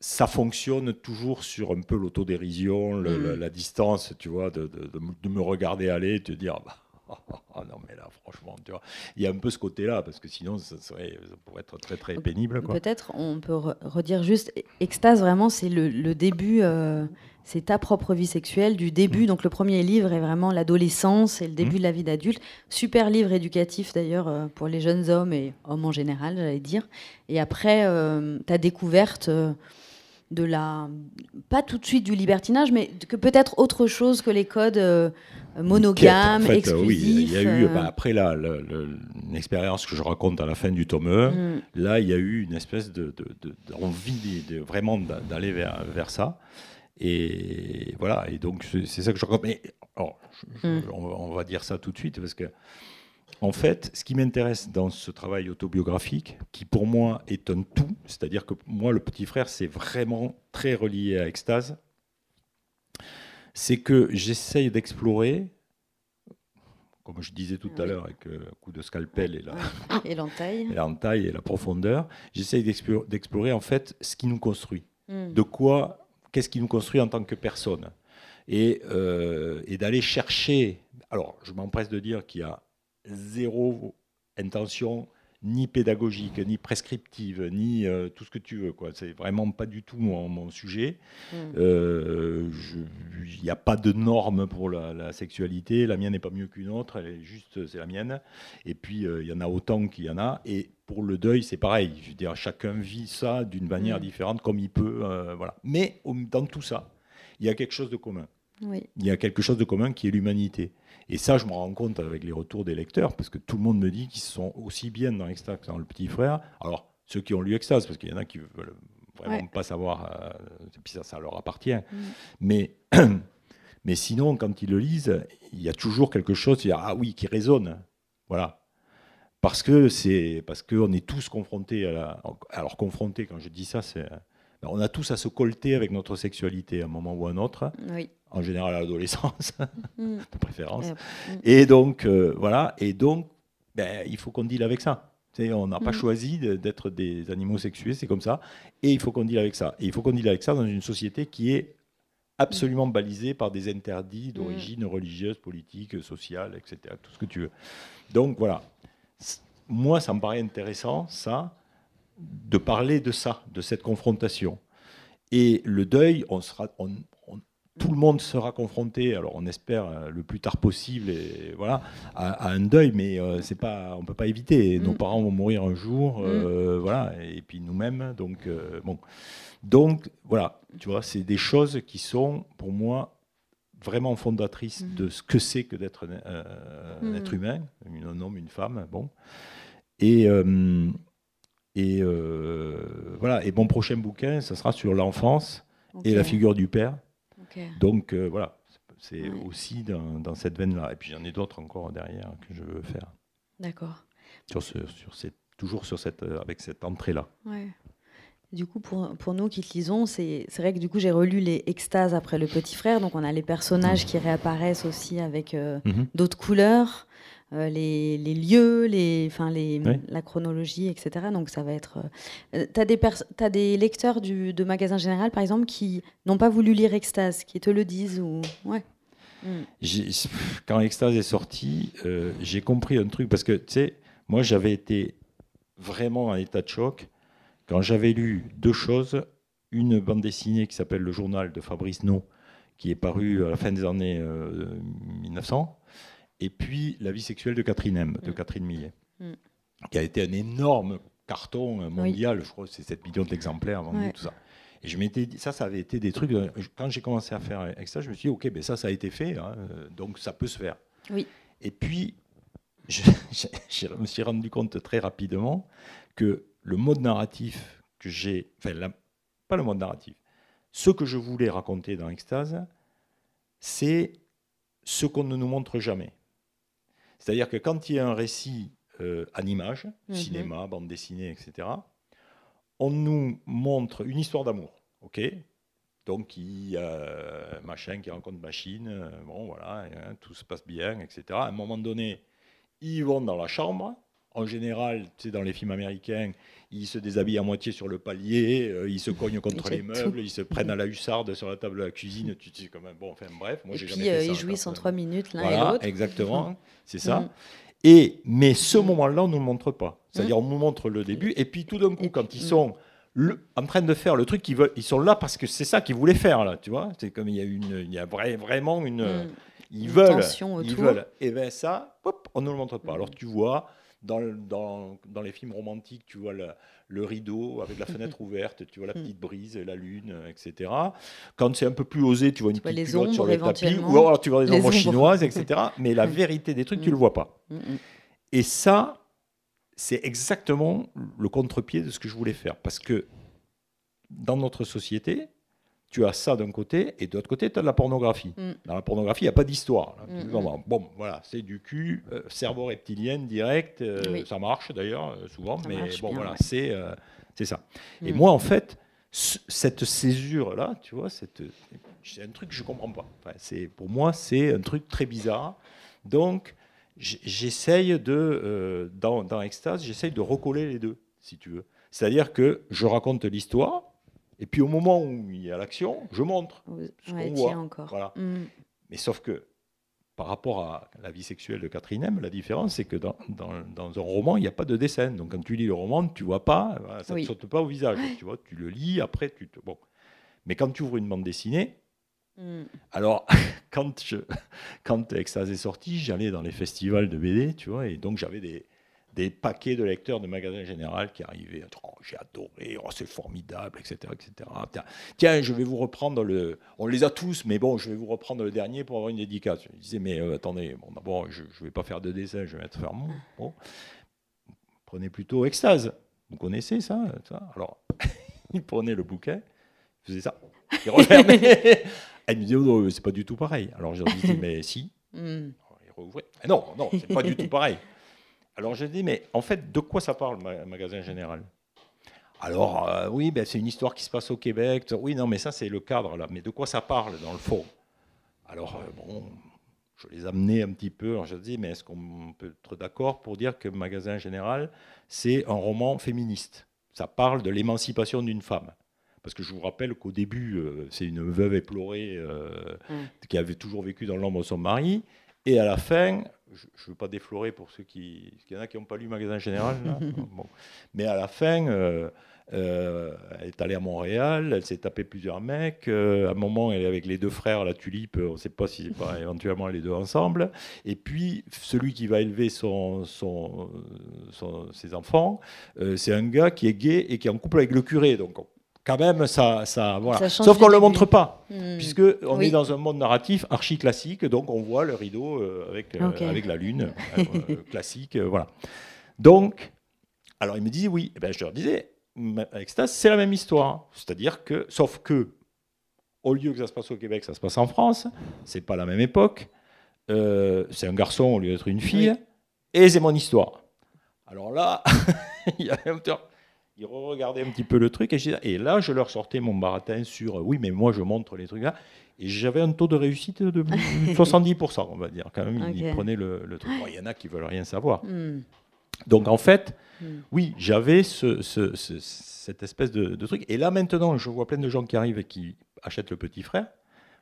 ça fonctionne toujours sur un peu l'autodérision, mm. la, distance, tu vois, de, de, me regarder aller et te dire bah, Non, mais là, franchement, tu vois, il y a un peu ce côté-là, parce que sinon, ça, serait, pourrait être très, très pénible. Peut-être, on peut redire juste, extase, vraiment, c'est le, début, euh, c'est ta propre vie sexuelle, du début. Mm. Donc, le premier livre est vraiment l'adolescence et le début mm. de la vie d'adulte. Super livre éducatif, d'ailleurs, euh, pour les jeunes hommes et hommes en général, j'allais dire. Et après, euh, ta découverte de la pas tout de suite du libertinage mais que peut-être autre chose que les codes euh, monogames en exclusifs oui, il y a eu euh. bah, après là une expérience que je raconte à la fin du tome 1 mm. là il y a eu une espèce de, d'envie de, vraiment d'aller vers, vers ça et voilà et donc c'est ça que je raconte mais mm. on, va dire ça tout de suite parce que en fait, ce qui m'intéresse dans ce travail autobiographique, qui pour moi est un tout, c'est-à-dire que moi, le petit frère, c'est vraiment très relié à Extase, c'est que j'essaye d'explorer, comme je disais tout à l'heure, avec un euh, coup de scalpel et l'entaille et, et, la profondeur, j'essaye d'explorer en fait ce qui nous construit. Hmm. De quoi, qu'est-ce qui nous construit en tant que personne et, euh, et d'aller chercher. Alors, je m'empresse de dire qu'il y a zéro intention ni pédagogique, ni prescriptive, ni euh, tout ce que tu veux. Quoi. C'est vraiment pas du tout mon, sujet. Mm. Euh, il n'y a pas de normes pour la, sexualité. La mienne n'est pas mieux qu'une autre. Elle est juste, c'est la mienne. Et puis euh, il y en a autant qu'il y en a. Et pour le deuil, c'est pareil. Je veux dire, chacun vit ça d'une manière mm. différente, comme il peut. voilà. Mais dans tout ça, il y a quelque chose de commun. Il y a quelque chose de commun qui est l'humanité. Et ça, je me rends compte avec les retours des lecteurs, parce que tout le monde me dit qu'ils sont aussi bien dans Extase que dans Le Petit Frère. Alors, ceux qui ont lu Extase, parce qu'il y en a qui veulent vraiment Ouais. pas savoir, euh, et puis ça, ça leur appartient. Mm. Mais, mais sinon, quand ils le lisent, il y a toujours quelque chose, il y a, ah oui, qui résonne. Voilà. Parce que c'est parce qu'on est tous confrontés à la. Alors confrontés, quand je dis ça, c'est. ben, On a tous à se colter avec notre sexualité à un moment ou à un autre, Oui. En général à l'adolescence, Mm. de préférence. Et après, mm. Et donc, euh, voilà, et donc, ben, il faut qu'on deal avec ça. Tu sais, on n'a pas Mhm. choisi d'être des animaux sexués, c'est comme ça. Et il faut qu'on deal avec ça. Et il faut qu'on deal avec ça dans une société qui est absolument balisée par des interdits d'origine religieuse, politique, sociale, etc. Tout ce que tu veux. Donc, voilà. Moi, ça me paraît intéressant, ça, de parler de ça, de cette confrontation. Et le deuil, on sera, on- tout le monde sera confronté, alors on espère euh, le plus tard possible, et voilà, à, à un deuil, mais euh, c'est pas, on peut pas éviter. Nos Mm. parents vont mourir un jour, euh, voilà, et puis nous-mêmes, donc euh, bon, donc voilà, tu vois, c'est des choses qui sont pour moi vraiment fondatrices Mm. de ce que c'est que d'être un, Mm. être humain, un homme, une femme, bon, et et voilà. Et mon prochain bouquin, ça sera sur l'enfance et la figure du père. Donc euh, voilà, c'est Ouais. aussi dans, dans cette veine-là. Et puis j'en ai d'autres encore derrière que je veux faire. D'accord. Sur ce, sur cette, toujours sur cette, euh, avec cette entrée-là. Ouais. Du coup, pour, pour nous qui te lisons, c'est c'est vrai que du coup, j'ai relu les extases après le petit frère. Donc, on a les personnages qui réapparaissent aussi avec euh, d'autres couleurs, euh, les, les lieux, les, enfin, les, Oui. la chronologie, etc. Donc, ça va être. euh, tu as, des pers- t'as des lecteurs du, de Magasin Général, par exemple, qui n'ont pas voulu lire Extase, qui te le disent ou... Ouais. Mm. J'ai- Quand Extase est sorti, euh, j'ai compris un truc parce que tu sais, moi j'avais été vraiment en état de choc quand j'avais lu deux choses. Une bande dessinée qui s'appelle Le Journal de Fabrice No, qui est paru à la fin des années euh, 1900, et puis La vie sexuelle de Catherine M, de Mm. Catherine Millet, Mm. qui a été un énorme carton euh, mondial, je crois que c'est 7 millions d'exemplaires vendus, Ouais. tout ça. Et je m'étais dit, ça, ça avait été des trucs. euh, Quand j'ai commencé à faire avec ça, je me suis dit, ok, ben ça, ça a été fait, hein, euh, donc ça peut se faire. Oui. Et puis, je, je- je me suis rendu compte très rapidement que le mode narratif que j'ai, enfin, la- pas le mode narratif, ce que je voulais raconter dans Extase, c'est ce qu'on ne nous montre jamais. C'est-à-dire que quand il y a un récit euh, en images, Mhm. cinéma, bande dessinée, etc., on nous montre une histoire d'amour, ok? Donc il y a machin qui rencontre machine, euh, bon voilà, hein, tout se passe bien, etc. À un moment donné, ils vont dans la chambre. En général, tu sais, dans les films américains, ils se déshabillent à moitié sur le palier, euh, ils se cognent contre les meubles, ils se prennent à la hussarde sur la table de la cuisine. Tu dis quand même, bon, enfin bref, moi j'ai jamais fait euh, ça, ils jouissent en trois minutes l'un et Voilà, l'autre. exactement, c'est ça. Mm. Et, mais ce Mm. moment-là, on ne nous le montre pas. C'est-à-dire, on nous montre le début, et puis tout d'un coup, quand ils mm. sont le- en train de faire le truc qu'ils veulent, ils sont là parce que c'est ça qu'ils voulaient faire, là, tu vois. C'est comme il y a, une, il y a vrai- vraiment une. Mm. Ils Une veulent. Ils veulent. Et bien ça, hop, on ne le montre pas. Mm. Alors tu vois, dans, le- dans, dans les films romantiques, tu vois le, le rideau avec la fenêtre ouverte, tu vois la petite brise, la lune, etc. Quand c'est un peu plus osé, tu vois une vois petite les culotte sur le tapis, ou alors tu vois des ombres chinoises, etc. Mais la vérité des trucs, tu Mm. le vois pas. Mm, mm. Et ça, c'est exactement le contre-pied de ce que je voulais faire. Parce que dans notre société, tu as ça d'un côté, et de l'autre côté, tu as de la pornographie. Mm. Dans la pornographie, il n'y a pas d'histoire. là. Mm, dis, bon, bon, voilà, c'est du cul, euh, cerveau reptilien direct, euh, Oui. ça marche d'ailleurs, euh, souvent, Ça mais bon, bien, voilà, ouais. c'est c'est ça. Et Mm. moi, en fait, ce- cette césure-là, tu vois, cette- c'est un truc que je ne comprends pas. Enfin, c'est- pour moi, c'est un truc très bizarre. Donc, j- j'essaye de, dans, dans Extase, j'essaye de recoller les deux, si tu veux. C'est-à-dire que je raconte l'histoire, et puis au moment où il y a l'action, je montre. Ce ouais, qu'on voit, encore. voilà. Mm. Mais sauf que, par rapport à la vie sexuelle de Catherine M, la différence, c'est que dans, dans- dans un roman, il n'y a pas de dessin. Donc quand tu lis le roman, tu vois pas, ça ne Oui. te saute pas au visage. Tu vois, tu le lis, après, tu te... Bon. Mais quand tu ouvres une bande dessinée, Mm. alors, quand, je, quand Extase est sorti, j'allais dans les festivals de BD, tu vois, et donc j'avais des, des paquets de lecteurs de magasins général qui arrivaient. Oh, j'ai adoré, oh, c'est formidable, etc., etc. Tiens, je vais vous reprendre le. On les a tous, mais bon, je vais vous reprendre le dernier pour avoir une dédicace. Je disais, mais euh, attendez, bon, d'abord, je ne vais pas faire de dessin, je vais mettre faire mon. Bon. Prenez plutôt Extase. Vous connaissez ça, ça? Alors, il prenait le bouquin, il faisait ça, il refermait. Elle me disait, oh, c'est pas du tout pareil. Alors je lui disais, mais si. Hmm. Il rouvrait. Ah non, non, c'est pas du tout pareil. Alors je dis, mais en fait, de quoi ça parle, le magasin général? Alors, euh, oui, ben, c'est une histoire qui se passe au Québec. Oui, non, mais ça, c'est le cadre, là. Mais de quoi ça parle, dans le fond? Alors, euh, bon, je les amenais un petit peu. Alors je dis, mais est-ce qu'on peut être d'accord pour dire que Magasin Général, c'est un roman féministe? Ça parle de l'émancipation d'une femme. Parce que je vous rappelle qu'au début, euh, c'est une veuve éplorée mm. qui avait toujours vécu dans l'ombre de son mari. Et à la fin, je ne veux pas déflorer pour ceux qui. Il y en a qui n'ont pas lu Magasin Général. Mais à la fin, euh, euh, elle est allée à Montréal, elle s'est tapé plusieurs mecs. Euh, à un moment, elle est avec les deux frères, la tulipe, on ne sait pas si c'est pas éventuellement les deux ensemble. Et puis, celui qui va élever son, son, ses enfants, c'est un gars qui est gay et qui est en couple avec le curé. Donc, quand même, ça, ça voilà. Sauf qu'on ne le montre pas, hmm. puisque on est dans un monde narratif archi classique, donc on voit le rideau euh, avec, euh, avec la lune, euh, classique, voilà. Donc, alors il me dit oui, eh ben, je leur disais, Extase, c'est la même histoire, c'est-à-dire que, sauf que, au lieu que ça se passe au Québec, ça se passe en France, c'est pas la même époque, c'est un garçon au lieu d'être une fille, et c'est mon histoire. Alors là, il y a un ils regardaient un petit peu le truc. Et, là, je leur sortais mon baratin sur oui, mais moi, je montre les trucs là. Et j'avais un taux de réussite de 70%, on va dire. Quand même, ils prenaient le, truc. Il y en a qui veulent rien savoir. Hmm. Donc, en fait, hmm. oui, j'avais ce, cette espèce de, truc. Et là, maintenant, je vois plein de gens qui arrivent et qui achètent le petit frère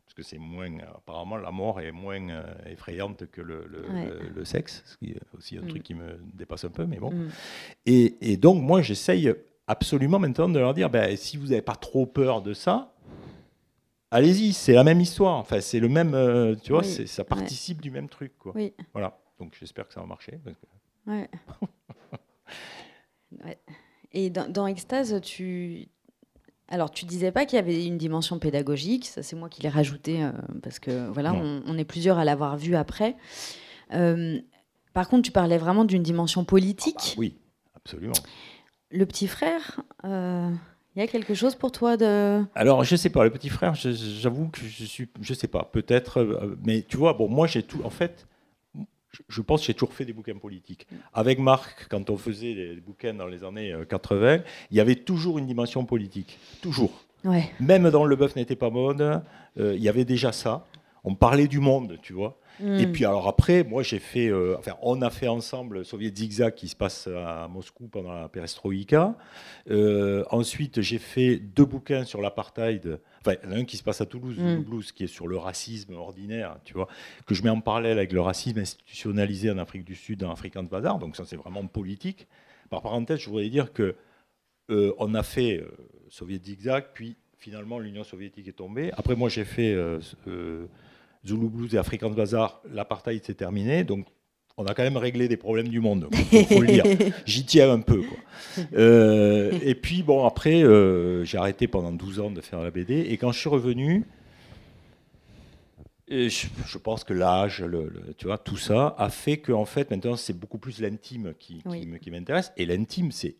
parce que c'est moins, apparemment, la mort est moins euh, effrayante que le, le, sexe, ce qui est aussi un mm. truc qui me dépasse un peu, mais bon. Mm. Et, et, donc, moi, j'essaye absolument maintenant de leur dire, ben, si vous n'avez pas trop peur de ça, allez-y, c'est la même histoire. Enfin, c'est le même, euh, tu vois, ça participe du même truc, quoi. Oui. Voilà. Donc, j'espère que ça va marcher. Ouais. Et dans, dans Extase, tu, alors, tu disais pas qu'il y avait une dimension pédagogique, ça c'est moi qui l'ai rajouté euh, parce que voilà, on, est plusieurs à l'avoir vu après. Euh, par contre, tu parlais vraiment d'une dimension politique. Ah bah oui, absolument. Le petit frère, euh, il y a quelque chose pour toi de. Alors, je sais pas, le petit frère, j'avoue que je suis, je sais pas, peut-être, mais tu vois, bon, moi j'ai tout, en fait, je pense que j'ai toujours fait des bouquins politiques. Avec Marc, quand on faisait des bouquins dans les années 80, euh, il y avait toujours une dimension politique. Toujours. Même dans Le Bœuf n'était pas mode, euh, il y avait déjà ça. On parlait du monde, tu vois. Et hmm. puis alors après, moi j'ai fait, euh, enfin on a fait ensemble Soviet Zigzag qui se passe à Moscou pendant la perestroïka. Euh, ensuite j'ai fait deux bouquins sur l'apartheid. Enfin, il y en a un qui se passe à Toulouse, mmh. qui est sur le racisme ordinaire, tu vois, que je mets en parallèle avec le racisme institutionnalisé en Afrique du Sud, dans African Bazar. Donc ça c'est vraiment politique. Par parenthèse, je voudrais dire que euh, on a fait Soviet Zigzag, puis finalement l'Union soviétique est tombée. Après moi j'ai fait Zulu Blues et African Bazaar, l'apartheid s'est terminé. Donc, on a quand même réglé des problèmes du monde, il faut le dire. J'y tiens un peu. Euh, et puis, bon, après, euh, j'ai arrêté pendant 12 ans de faire la BD. Et quand je suis revenu, je, pense que l'âge, le, tu vois, tout ça a fait que, en fait, maintenant, c'est beaucoup plus l'intime qui, qui m'intéresse. Et l'intime, c'est.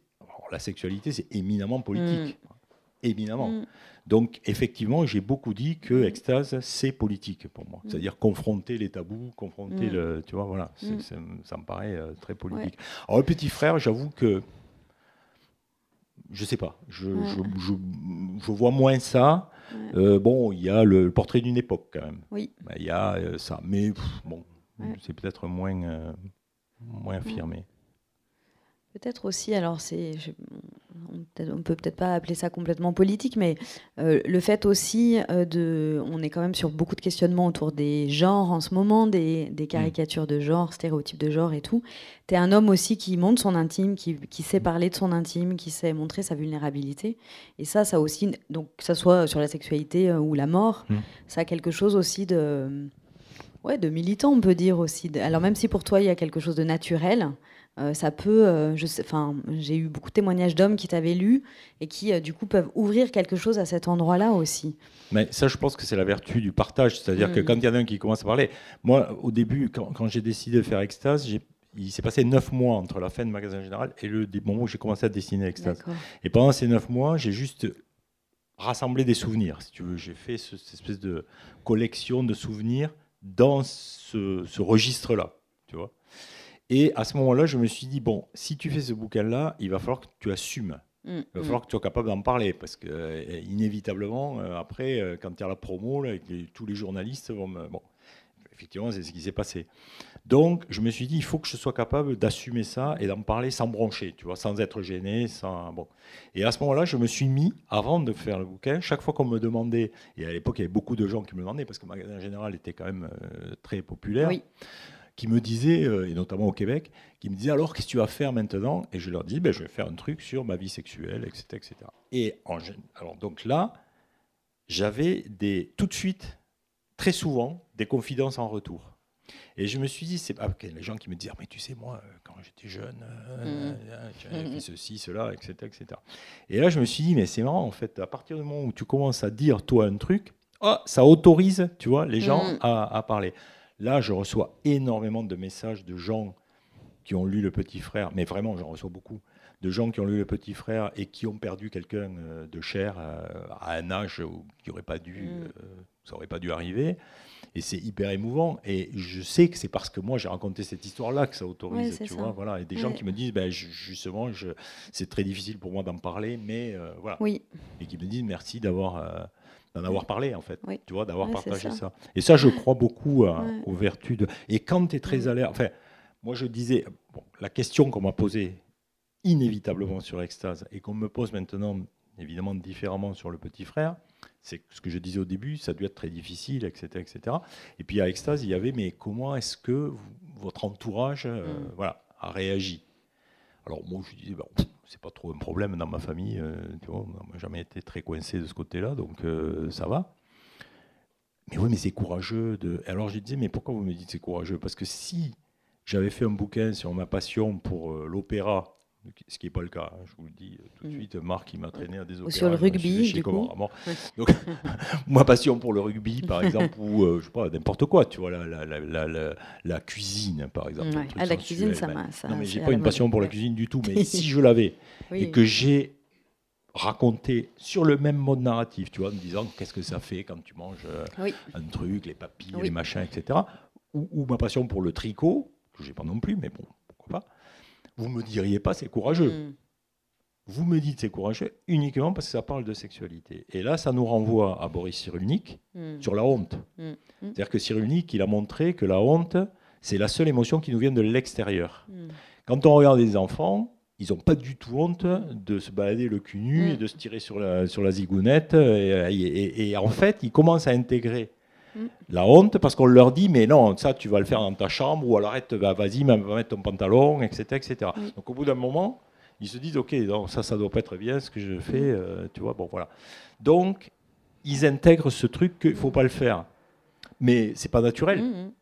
La sexualité, c'est éminemment politique. Mm. Éminemment. Mm. Donc, effectivement, j'ai beaucoup dit que mm. extase, c'est politique pour moi. Mm. C'est-à-dire confronter les tabous, confronter mm. le. Tu vois, voilà, ça me paraît euh, très politique. Alors, le petit frère, j'avoue que. Je sais pas, je, je, vois moins ça. Euh, bon, il y a le, portrait d'une époque quand même. Oui. Ben, il y a euh, ça, mais bon, c'est peut-être moins, moins affirmé. Peut-être aussi, alors c'est, on, peut peut-être pas appeler ça complètement politique, mais euh, le fait aussi euh, de, on est quand même sur beaucoup de questionnements autour des genres en ce moment, des, des caricatures de genre, stéréotypes de genre et tout. Tu es un homme aussi qui montre son intime, qui, qui, sait parler de son intime, qui sait montrer sa vulnérabilité. Et ça, ça aussi, donc que ça soit sur la sexualité euh, ou la mort, mmh. ça a quelque chose aussi de, ouais, de militant, on peut dire aussi. Alors même si pour toi il y a quelque chose de naturel. Euh, ça peut, euh, je enfin, j'ai eu beaucoup de témoignages d'hommes qui t'avaient lu et qui, euh, du coup, peuvent ouvrir quelque chose à cet endroit-là aussi. Mais ça, je pense que c'est la vertu du partage. C'est-à-dire que mm. quand il y en a un qui commence à parler, moi, au début, quand, j'ai décidé de faire Extase, il s'est passé neuf mois entre la fin de magasin général et le moment où j'ai commencé à dessiner Extase. Et pendant ces neuf mois, j'ai juste rassemblé des souvenirs, si tu veux. J'ai fait cette espèce de collection de souvenirs dans ce, registre-là, tu vois. Et à ce moment-là, je me suis dit, bon, si tu fais ce bouquin-là, il va falloir que tu assumes. Mm, il va mm. falloir que tu sois capable d'en parler, parce que euh, inévitablement, euh, après, euh, quand tu as la promo, là, tous les journalistes vont me... Bon, effectivement, c'est ce qui s'est passé. Donc, je me suis dit, il faut que je sois capable d'assumer ça et d'en parler sans broncher, tu vois, sans être gêné, sans bon. Et à ce moment-là, je me suis mis, avant de faire le bouquin, chaque fois qu'on me demandait, et à l'époque, il y avait beaucoup de gens qui me demandaient, parce que le magasin général était quand même euh, très populaire, qui me disaient, euh, et notamment au Québec, qui me disaient alors, qu'est-ce que tu vas faire maintenant? Et je leur dis, ben, je vais faire un truc sur ma vie sexuelle, etc. etc. Et en, alors, donc là, j'avais des, tout de suite, très souvent, des confidences en retour. Et je me suis dit, c'est pas les gens qui me disent, ah, mais tu sais, moi, euh, quand j'étais jeune, euh, mmh. euh, j'avais fait mmh. ceci, cela, etc., etc. Et là, je me suis dit, mais c'est marrant, en fait, à partir du moment où tu commences à dire, toi, un truc, oh, ça autorise, tu vois, les gens mmh. à, parler. Là, je reçois énormément de messages de gens qui ont lu Le Petit Frère, mais vraiment, j'en reçois beaucoup, de gens qui ont lu Le Petit Frère et qui ont perdu quelqu'un de cher à un âge qui aurait pas dû, ça n'aurait pas dû arriver. Et c'est hyper émouvant. Et je sais que c'est parce que moi j'ai raconté cette histoire-là que ça autorise. tu vois, voilà. Et des gens qui me disent, ben, justement, je, c'est très difficile pour moi d'en parler, mais euh, voilà. Oui. Et qui me disent merci d'avoir. Euh, d'en avoir parlé en fait, tu vois, d'avoir partagé ça. Et ça, je crois beaucoup aux vertus de. Et quand tu es très alerte, enfin, moi je disais, bon, la question qu'on m'a posée inévitablement sur Extase et qu'on me pose maintenant évidemment différemment sur le petit frère, c'est ce que je disais au début, ça a dû être très difficile, etc. etc. Et puis à Extase, il y avait, mais comment est-ce que votre entourage euh, mm. voilà, a réagi? Alors moi, je disais, bon, c'est pas trop un problème dans ma famille, euh, tu vois, on n'a jamais été très coincé de ce côté-là, donc euh, ça va. Mais oui, mais c'est courageux. De... Alors je disais, mais pourquoi vous me dites c'est courageux? Parce que si j'avais fait un bouquin sur ma passion pour l'opéra ce qui n'est pas le cas. Hein, je vous le dis euh, tout de mm. suite. Marc, il m'a traîné à des. Sur le rugby, du coup. Donc, ma passion pour le rugby, par exemple, ou euh, je sais pas, n'importe quoi, tu vois, la, la, la, la, cuisine, par exemple. Ah, la cuisine, ça m'a. Non, mais j'ai pas une passion pour la cuisine du tout, mais si je l'avais et que j'ai raconté sur le même mode narratif, tu vois, en me disant qu'est-ce que ça fait quand tu manges euh, un truc, les papilles, les machins, etc. Ou, ou, ma passion pour le tricot, que j'ai pas non plus, mais bon, pourquoi pas vous me diriez pas c'est courageux. Mm. Vous me dites c'est courageux uniquement parce que ça parle de sexualité. Et là, ça nous renvoie à Boris Cyrulnik mm. sur la honte. Mm. C'est-à-dire que Cyrulnik, il a montré que la honte, c'est la seule émotion qui nous vient de l'extérieur. Quand on regarde des enfants, ils n'ont pas du tout honte de se balader le cul nu et de se tirer sur la, sur la zigounette. et, en fait, ils commencent à intégrer la honte parce qu'on leur dit mais non ça tu vas le faire dans ta chambre ou alors arrête vas-y va mettre ton pantalon etc etc donc au bout d'un moment ils se disent ok donc ça ça doit pas être bien ce que je fais euh, tu vois bon voilà. Donc ils intègrent ce truc qu'il faut pas le faire. Mais c'est pas naturel. Mm, mm.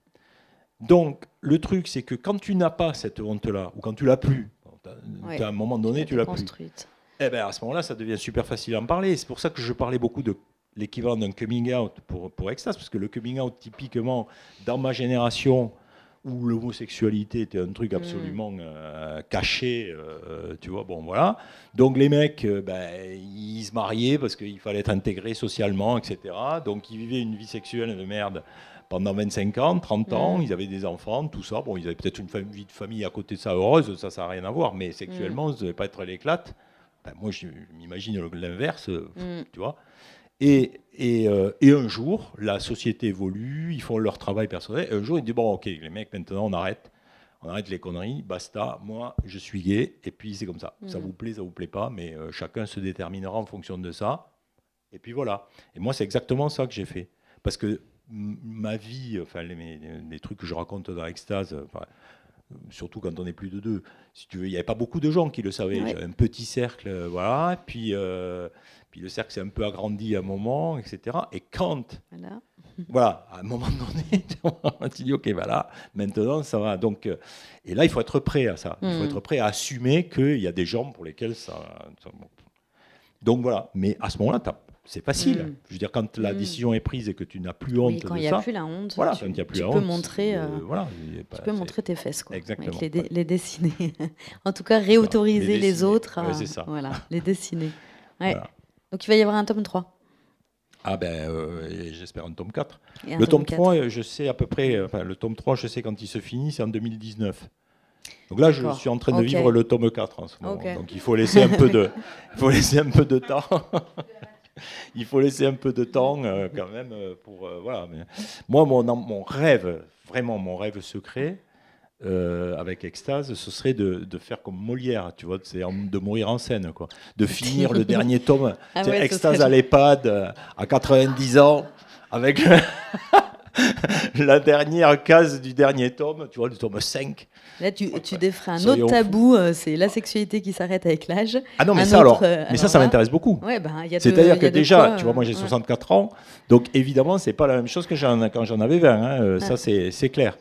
donc le truc c'est que quand tu n'as pas cette honte là ou quand tu l'as plus à un moment donné tu l'as plus. eh ben à ce moment-là, ça devient super facile à en parler. C'est pour ça que je parlais beaucoup de l'équivalent d'un coming out pour, pour Extase, parce que le coming out, typiquement, dans ma génération, où l'homosexualité était un truc mm. absolument euh, caché, euh, tu vois, bon voilà. Donc les mecs, euh, ben, ils se mariaient parce qu'il fallait être intégré socialement, etc. Donc ils vivaient une vie sexuelle de merde pendant 25 ans, 30 ans, mm. ils avaient des enfants, tout ça. Bon, ils avaient peut-être une vie de famille à côté de ça heureuse, ça, ça n'a rien à voir, mais sexuellement, mm. ça ne devait pas être l'éclate. Ben, moi, je m'imagine l'inverse, tu vois. Et, euh, et, un jour, la société évolue, ils font leur travail personnel. Et un jour, ils disent Bon, ok, les mecs, maintenant, on arrête. On arrête les conneries, basta. Moi, je suis gay. Et puis, c'est comme ça. Ça mm. vous plaît, ça vous plaît pas. Mais euh, chacun se déterminera en fonction de ça. Et puis voilà. Et moi, c'est exactement ça que j'ai fait. Parce que ma vie, enfin, les, les, trucs que je raconte dans Extase, enfin, surtout quand on est plus de deux. Si tu veux, il n'y avait pas beaucoup de gens qui le savaient. J'avais un petit cercle, euh, voilà. Puis, euh, puis le cercle s'est un peu agrandi à un moment, etc. Et quand, voilà, à un moment donné, on dit ok, voilà, maintenant ça va. Donc, euh, et là, il faut être prêt à ça. Il faut mm. être prêt à assumer qu'il y a des gens pour lesquels ça. Donc voilà. Mais à ce moment-là, c'est facile. Mm. Je veux dire, quand la Mm. décision est prise et que tu n'as plus honte Oui, quand il n'y a plus la honte, voilà, tu, quand il y a plus tu la peux honte, montrer, euh, euh, voilà, pas- tu peux montrer tes fesses, quoi. Exactement. Les, dé- les dessiner. en tout cas, réautoriser Les autres à Ouais, ça. voilà, les dessiner. Ouais. Voilà. Donc il va y avoir un tome 3. Ah ben, euh, j'espère un tome 4. et un Le tome 4. 3, euh, je sais à peu près, euh, enfin, le tome 3, je sais quand il se finit, c'est en 2019. Donc là, je suis en train de vivre le tome 4 en ce moment. Donc il faut laisser un peu de, il faut laisser un peu de temps. il faut laisser un peu de temps euh, quand même pour euh, voilà. Mais moi, mon, mon rêve, vraiment mon rêve secret. Euh, avec Extase, ce serait de, de faire comme Molière, tu vois, c'est de mourir en scène, quoi. De finir le dernier tome, Ah ouais, Extase serait- à l'EHPAD, euh, à 90 ans, avec la dernière case du dernier tome, tu vois, le tome 5. Là, tu, tu un Soyons autre tabou, euh, c'est la sexualité qui s'arrête avec l'âge. Ah non, mais Un ça, alors, autre, mais ça, alors ça m'intéresse beaucoup. Ouais, ben, C'est-à-dire que déjà, quoi, tu vois, moi j'ai ouais. 64 ans, donc évidemment, c'est pas la même chose que quand j'en avais 20, hein, Ah. ça c'est clair.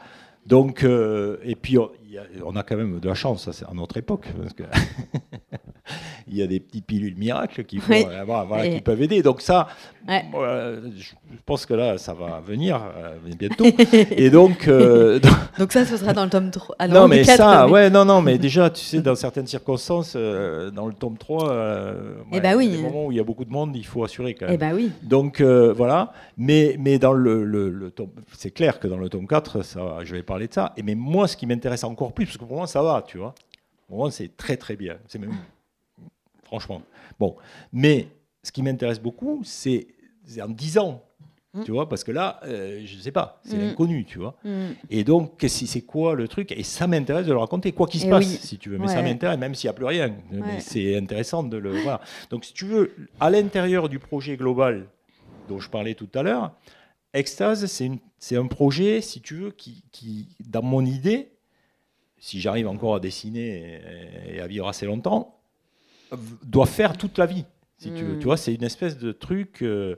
Donc, euh, et puis a- on a quand même de la chance, à notre époque, il y a des petites pilules miracles qui, Oui. euh, voilà, qui peuvent aider. Donc ça, Ouais. euh, je pense que là, ça va venir euh, bientôt. et donc, euh, Donc ça, ce sera dans le tome 3. Ah, non, mais 4, ça, mais- ouais, non, non, mais déjà, tu sais, dans certaines circonstances, dans le tome 3, euh, Eh ouais, ben oui. des moments où il y a beaucoup de monde, il faut assurer quand même. Eh ben oui. Donc voilà, mais, mais dans le, le- le tome, c'est clair que dans le tome 4, ça, je vais parler de ça. Et mais moi, ce qui m'intéresse encore plus, parce que pour moi, ça va, tu vois. Pour moi, c'est très très bien. C'est même, franchement. Bon, mais ce qui m'intéresse beaucoup, c'est en 10 ans, Mm. tu vois, parce que là, euh, je sais pas, c'est Mm. l'inconnu, tu vois. Mm. Et donc, c'est quoi le truc? Et ça m'intéresse de le raconter, quoi qu'il se Eh passe, oui. si tu veux. Mais ça m'intéresse, même s'il n'y a plus rien. Mais c'est intéressant de le voir. Donc, si tu veux, à l'intérieur du projet global dont je parlais tout à l'heure, Extase, c'est un projet, si tu veux, qui, qui, dans mon idée, si j'arrive encore à dessiner et, à vivre assez longtemps, doit faire toute la vie. Si tu veux, Mm. tu vois, c'est une espèce de truc, euh,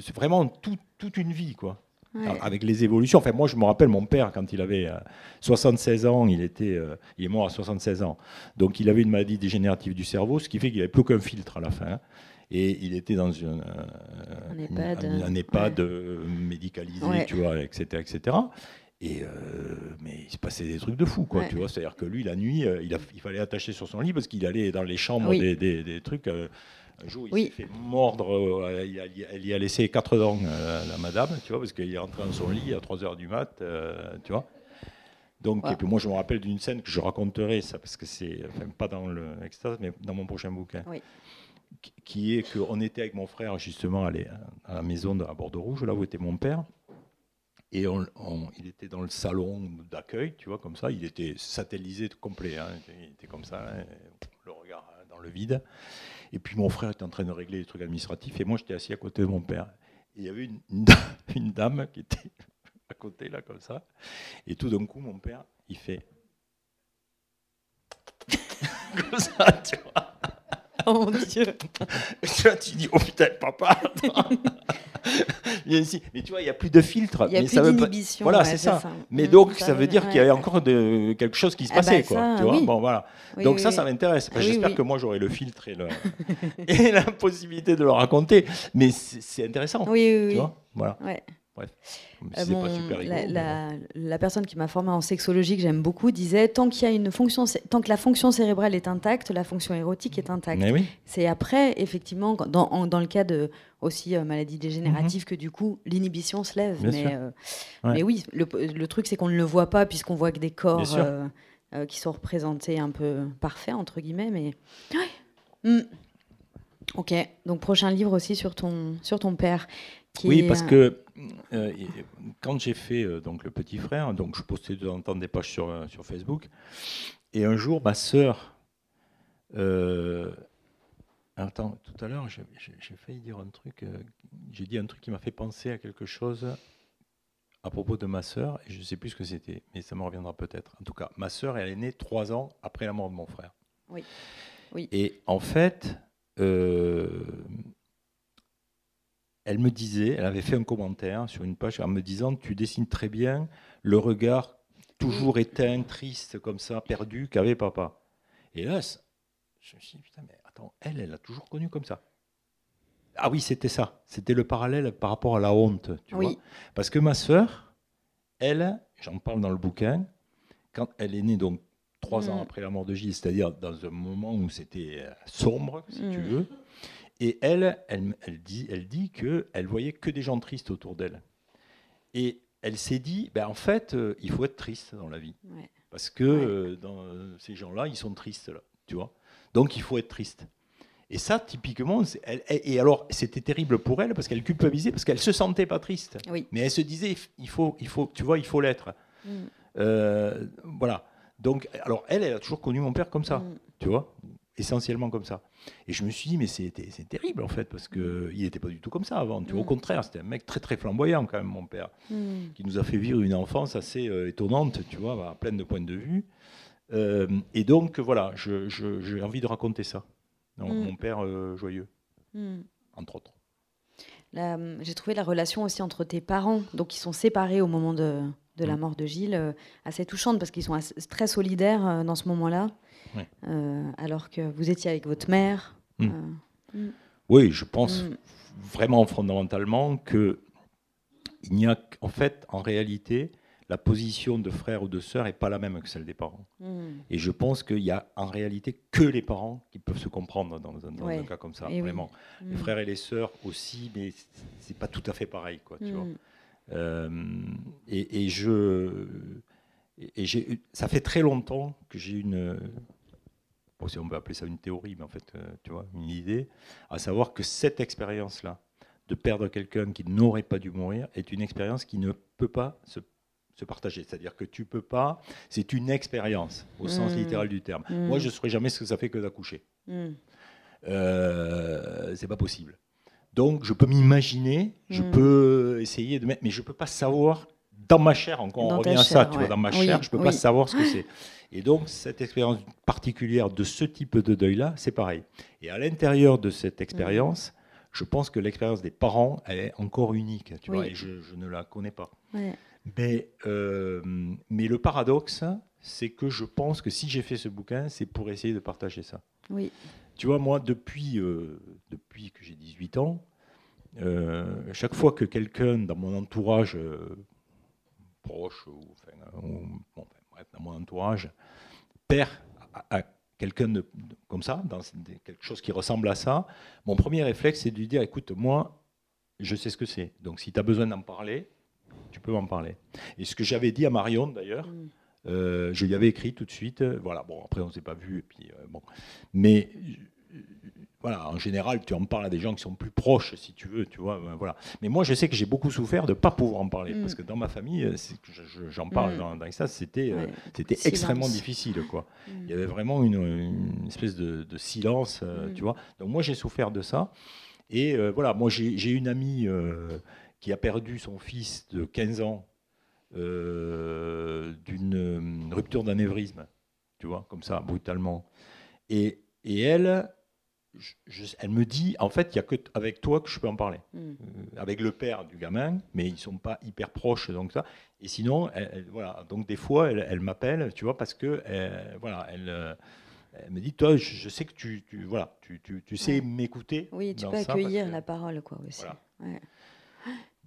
c'est vraiment tout- toute une vie, quoi Ouais. avec les évolutions. Enfin, moi, je me rappelle mon père quand il avait euh, 76 ans, il était, euh, il est mort à 76 ans. Donc, il avait une maladie dégénérative du cerveau, ce qui fait qu'il n'avait plus qu'un filtre à la fin. hein. Et il était dans une, Un EHPAD, un- un ouais. EHPAD, euh, médicalisé, Ouais. tu vois, etc., etc. Et euh, mais il se passait des trucs de fou, quoi. Ouais. Tu vois, c'est-à-dire que lui, la nuit, euh, il, a- il fallait attacher sur son lit parce qu'il allait dans les chambres Oui. des, des- des trucs. euh, un jour, il Oui. s'est fait mordre. euh, il a- elle y a laissé quatre dents, la madame, tu vois, parce qu'il est rentré dans son lit à 3 heures du mat, tu vois. Donc, et puis moi, je me rappelle d'une scène que je raconterai, ça, parce que c'est, enfin, pas dans le extase, mais dans mon prochain bouquin, Oui. qui- est qu'on était avec mon frère, justement, à, la- maison de- à Bordeaux-Rouge, là où était mon père. Et il était dans le salon d'accueil, tu vois, comme ça. Il était satellisé complet. hein. Il était comme ça, hein, le regard hein, dans le vide. Et puis mon frère était en train de régler les trucs administratifs. Et moi, j'étais assis à côté de mon père. Et il y avait une dame qui était à côté, là, comme ça. Et tout d'un coup, mon père, il fait. comme ça, tu vois. Oh mon Dieu. Tu vois, tu dis, oh putain, papa, ici. Mais tu vois, il n'y a plus de filtre. Il n'y a mais plus ça veut pas- d'inhibition. Voilà, ouais, c'est ça. Mais Mm, donc, ça veut veut dire qu'il y avait encore de, quelque chose qui se Ah bah passait, quoi. ça, Tu vois oui. bon, voilà. Oui, donc oui, ça, ça m'intéresse. Ah J'espère que moi, j'aurai le filtre et, le... et la possibilité de le raconter. Mais c'est intéressant. Oui, oui, Tu vois Voilà. Ouais. Bref. Euh, pas super rigolo, la, mais la- la personne qui m'a formée en sexologie, que j'aime beaucoup, disait tant qu'il y a une fonction, tant que la fonction cérébrale est intacte, la fonction érotique est intacte. Oui. C'est après, effectivement, dans, en- dans le cas de aussi euh, maladie dégénérative, que du coup l'inhibition se lève. Mhm. Mais, euh, Ouais. mais oui, le, le truc c'est qu'on ne le voit pas puisqu'on voit que des corps euh, qui sont représentés un peu parfaits entre guillemets. Mais Ouais. Hmm. ok, donc prochain livre aussi sur ton sur ton père. Qui Oui, parce que euh, quand j'ai fait euh, donc le petit frère, donc je postais de temps en temps des pages sur, euh, sur Facebook, et un jour ma sœur, attends, tout à l'heure j'ai failli dire un truc, j'ai dit un truc qui m'a fait penser à quelque chose à propos de ma sœur, et je ne sais plus ce que c'était, mais ça me reviendra peut-être. En tout cas, ma sœur, elle est née trois ans après la mort de mon frère. Oui. Oui. Et en fait, elle me disait, elle avait fait un commentaire sur une page en me disant Tu dessines très bien le regard toujours éteint, triste, comme ça, perdu qu'avait papa. Et là, je me suis dit Putain, mais attends, elle, elle l'a toujours connu comme ça. Ah oui, c'était ça. C'était le parallèle par rapport à la honte. Tu vois Parce que ma sœur, elle, j'en parle dans le bouquin, quand elle est née donc trois ans mm. après la mort de Gilles, c'est-à-dire dans un moment où c'était euh, sombre, si tu mm. veux. Et elle, elle, elle dit, elle dit que elle voyait que des gens tristes autour d'elle. Et elle s'est dit, ben en fait, euh, il faut être triste dans la vie, parce que euh, dans, ces gens-là, ils sont tristes là, tu vois. Donc il faut être triste. Et ça, typiquement, elle, et alors c'était terrible pour elle parce qu'elle culpabilisait parce qu'elle se sentait pas triste. Mais elle se disait, il faut, il faut, tu vois, il faut l'être. Mm. voilà. Donc, alors elle, elle a toujours connu mon père comme ça, mm. tu vois, essentiellement comme ça. Et je me suis dit, mais c'est terrible en fait, parce qu'il n'était pas du tout comme ça avant. Au mm. contraire, c'était un mec très très flamboyant quand même, mon père, mm. qui nous a fait vivre une enfance assez euh, étonnante, tu vois, pleine de points de vue. Euh, et donc, voilà, j'ai envie de raconter ça. Donc, Mon père euh, joyeux, entre autres. J'ai trouvé la relation aussi entre tes parents, donc ils sont séparés au moment de, de la mm. mort de Gilles assez touchante parce qu'ils sont très solidaires dans ce moment-là, euh, alors que vous étiez avec votre mère. Mm. Mm. Oui, je pense vraiment fondamentalement que il n'y a en fait en réalité la position de frère ou de sœur n'est pas la même que celle des parents. Et je pense qu'il y a en réalité que les parents qui peuvent se comprendre dans, un, cas comme ça, vraiment. Les frères et les sœurs aussi, mais c'est pas tout à fait pareil, quoi. Tu vois. Euh, et, je, et ça fait très longtemps que j'ai une, bon, si on peut appeler ça une théorie, mais en fait, euh, tu vois, une idée, à savoir que cette expérience-là, de perdre quelqu'un qui n'aurait pas dû mourir, est une expérience qui ne peut pas se, se partager. C'est-à-dire que tu peux pas, c'est une expérience au sens mmh. littéral du terme. Mmh. Moi, je ne saurais jamais ce que ça fait que d'accoucher. Mmh. Euh, c'est pas possible. Donc, je peux m'imaginer, je hmm. peux essayer de mettre, mais je ne peux pas savoir dans ma chair, encore on revient à ça, tu vois, dans ma chair, je ne peux pas savoir ce que c'est. Et donc, cette expérience particulière de ce type de deuil-là, c'est pareil. Et à l'intérieur de cette expérience, je pense que l'expérience des parents, elle est encore unique, tu vois, et je, ne la connais pas. Mais, euh, mais le paradoxe, c'est que je pense que si j'ai fait ce bouquin, c'est pour essayer de partager ça. Oui. Tu vois, moi, depuis, euh, depuis que j'ai 18 ans, euh, chaque fois que quelqu'un dans mon entourage euh, proche, ou, bref, dans mon entourage, perd à, quelqu'un comme ça, dans quelque chose qui ressemble à ça, mon premier réflexe, c'est de lui dire, écoute, moi, je sais ce que c'est. Donc, si tu as besoin d'en parler, tu peux m'en parler. Et ce que j'avais dit à Marion, d'ailleurs, mm. Euh, je lui avais écrit tout de suite. Euh, voilà, bon, après, on ne s'est pas vu. Et puis, euh, bon. Mais voilà, en général, tu en parles à des gens qui sont plus proches, si tu veux, tu vois. voilà. Mais moi, je sais que j'ai beaucoup souffert de ne pas pouvoir en parler. Parce mm. que dans ma famille, j'en parle mm. dans, dans, ça, c'était c'était extrêmement difficile. Quoi. Mm. Il y avait vraiment une, espèce de, silence, tu vois. Donc moi, j'ai souffert de ça. Et voilà, moi, j'ai une amie qui a perdu son fils de 15 ans euh, d'une euh, rupture d'anévrisme, tu vois, comme ça, brutalement. Et, et elle, elle me dit, en fait, il n'y a que avec toi que je peux en parler. Hmm. Euh, avec le père du gamin, mais ils ne sont pas hyper proches, donc ça. Et sinon, elle, voilà, donc des fois, elle, m'appelle, tu vois, parce que, voilà, elle, elle, me dit, toi, je, sais que tu, tu voilà, tu, tu, tu sais m'écouter. Oui, tu peux accueillir la parole, quoi, aussi. Ouais.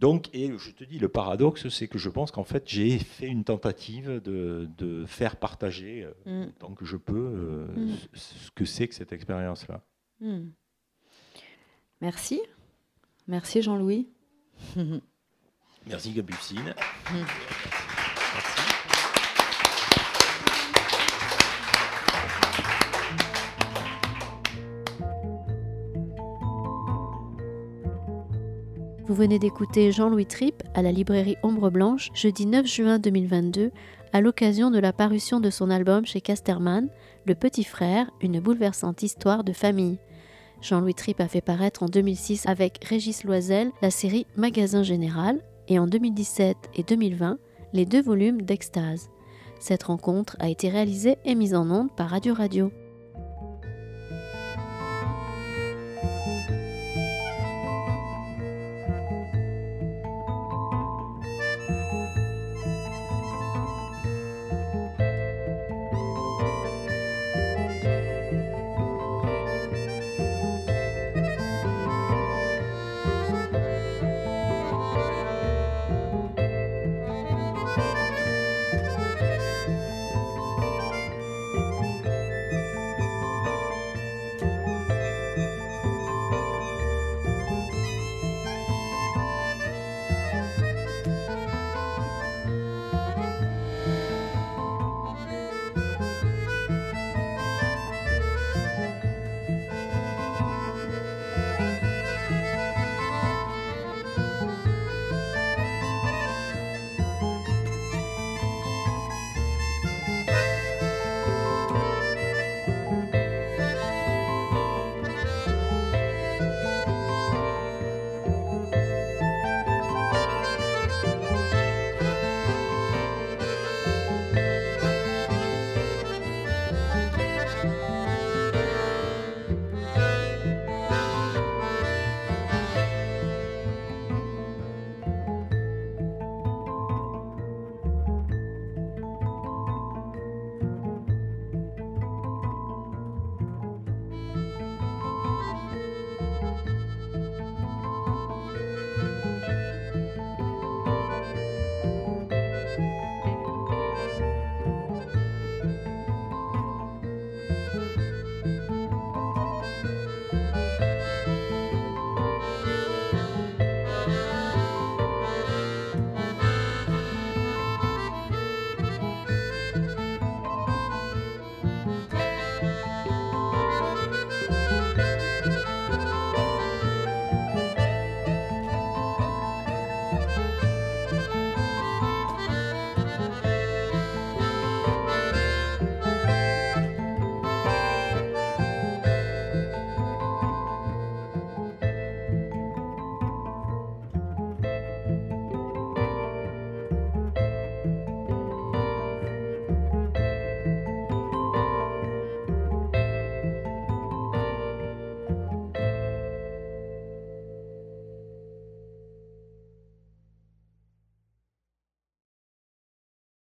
Donc, et je te dis, le paradoxe, c'est que je pense qu'en fait, j'ai fait une tentative de, faire partager, euh, mm. tant que je peux, euh, mm. ce que c'est que cette expérience-là. Mm. Merci. Merci Jean-Louis. Merci Capucine. Vous venez d'écouter Jean-Louis Tripp à la librairie Ombre Blanche jeudi 9 juin 2022 à l'occasion de la parution de son album chez Casterman, Le Petit Frère, une bouleversante histoire de famille. Jean-Louis Tripp a fait paraître en 2006 avec Régis Loisel la série Magasin Général et en 2017 et 2020 les deux volumes d'Extase. Cette rencontre a été réalisée et mise en onde par Radio Radio.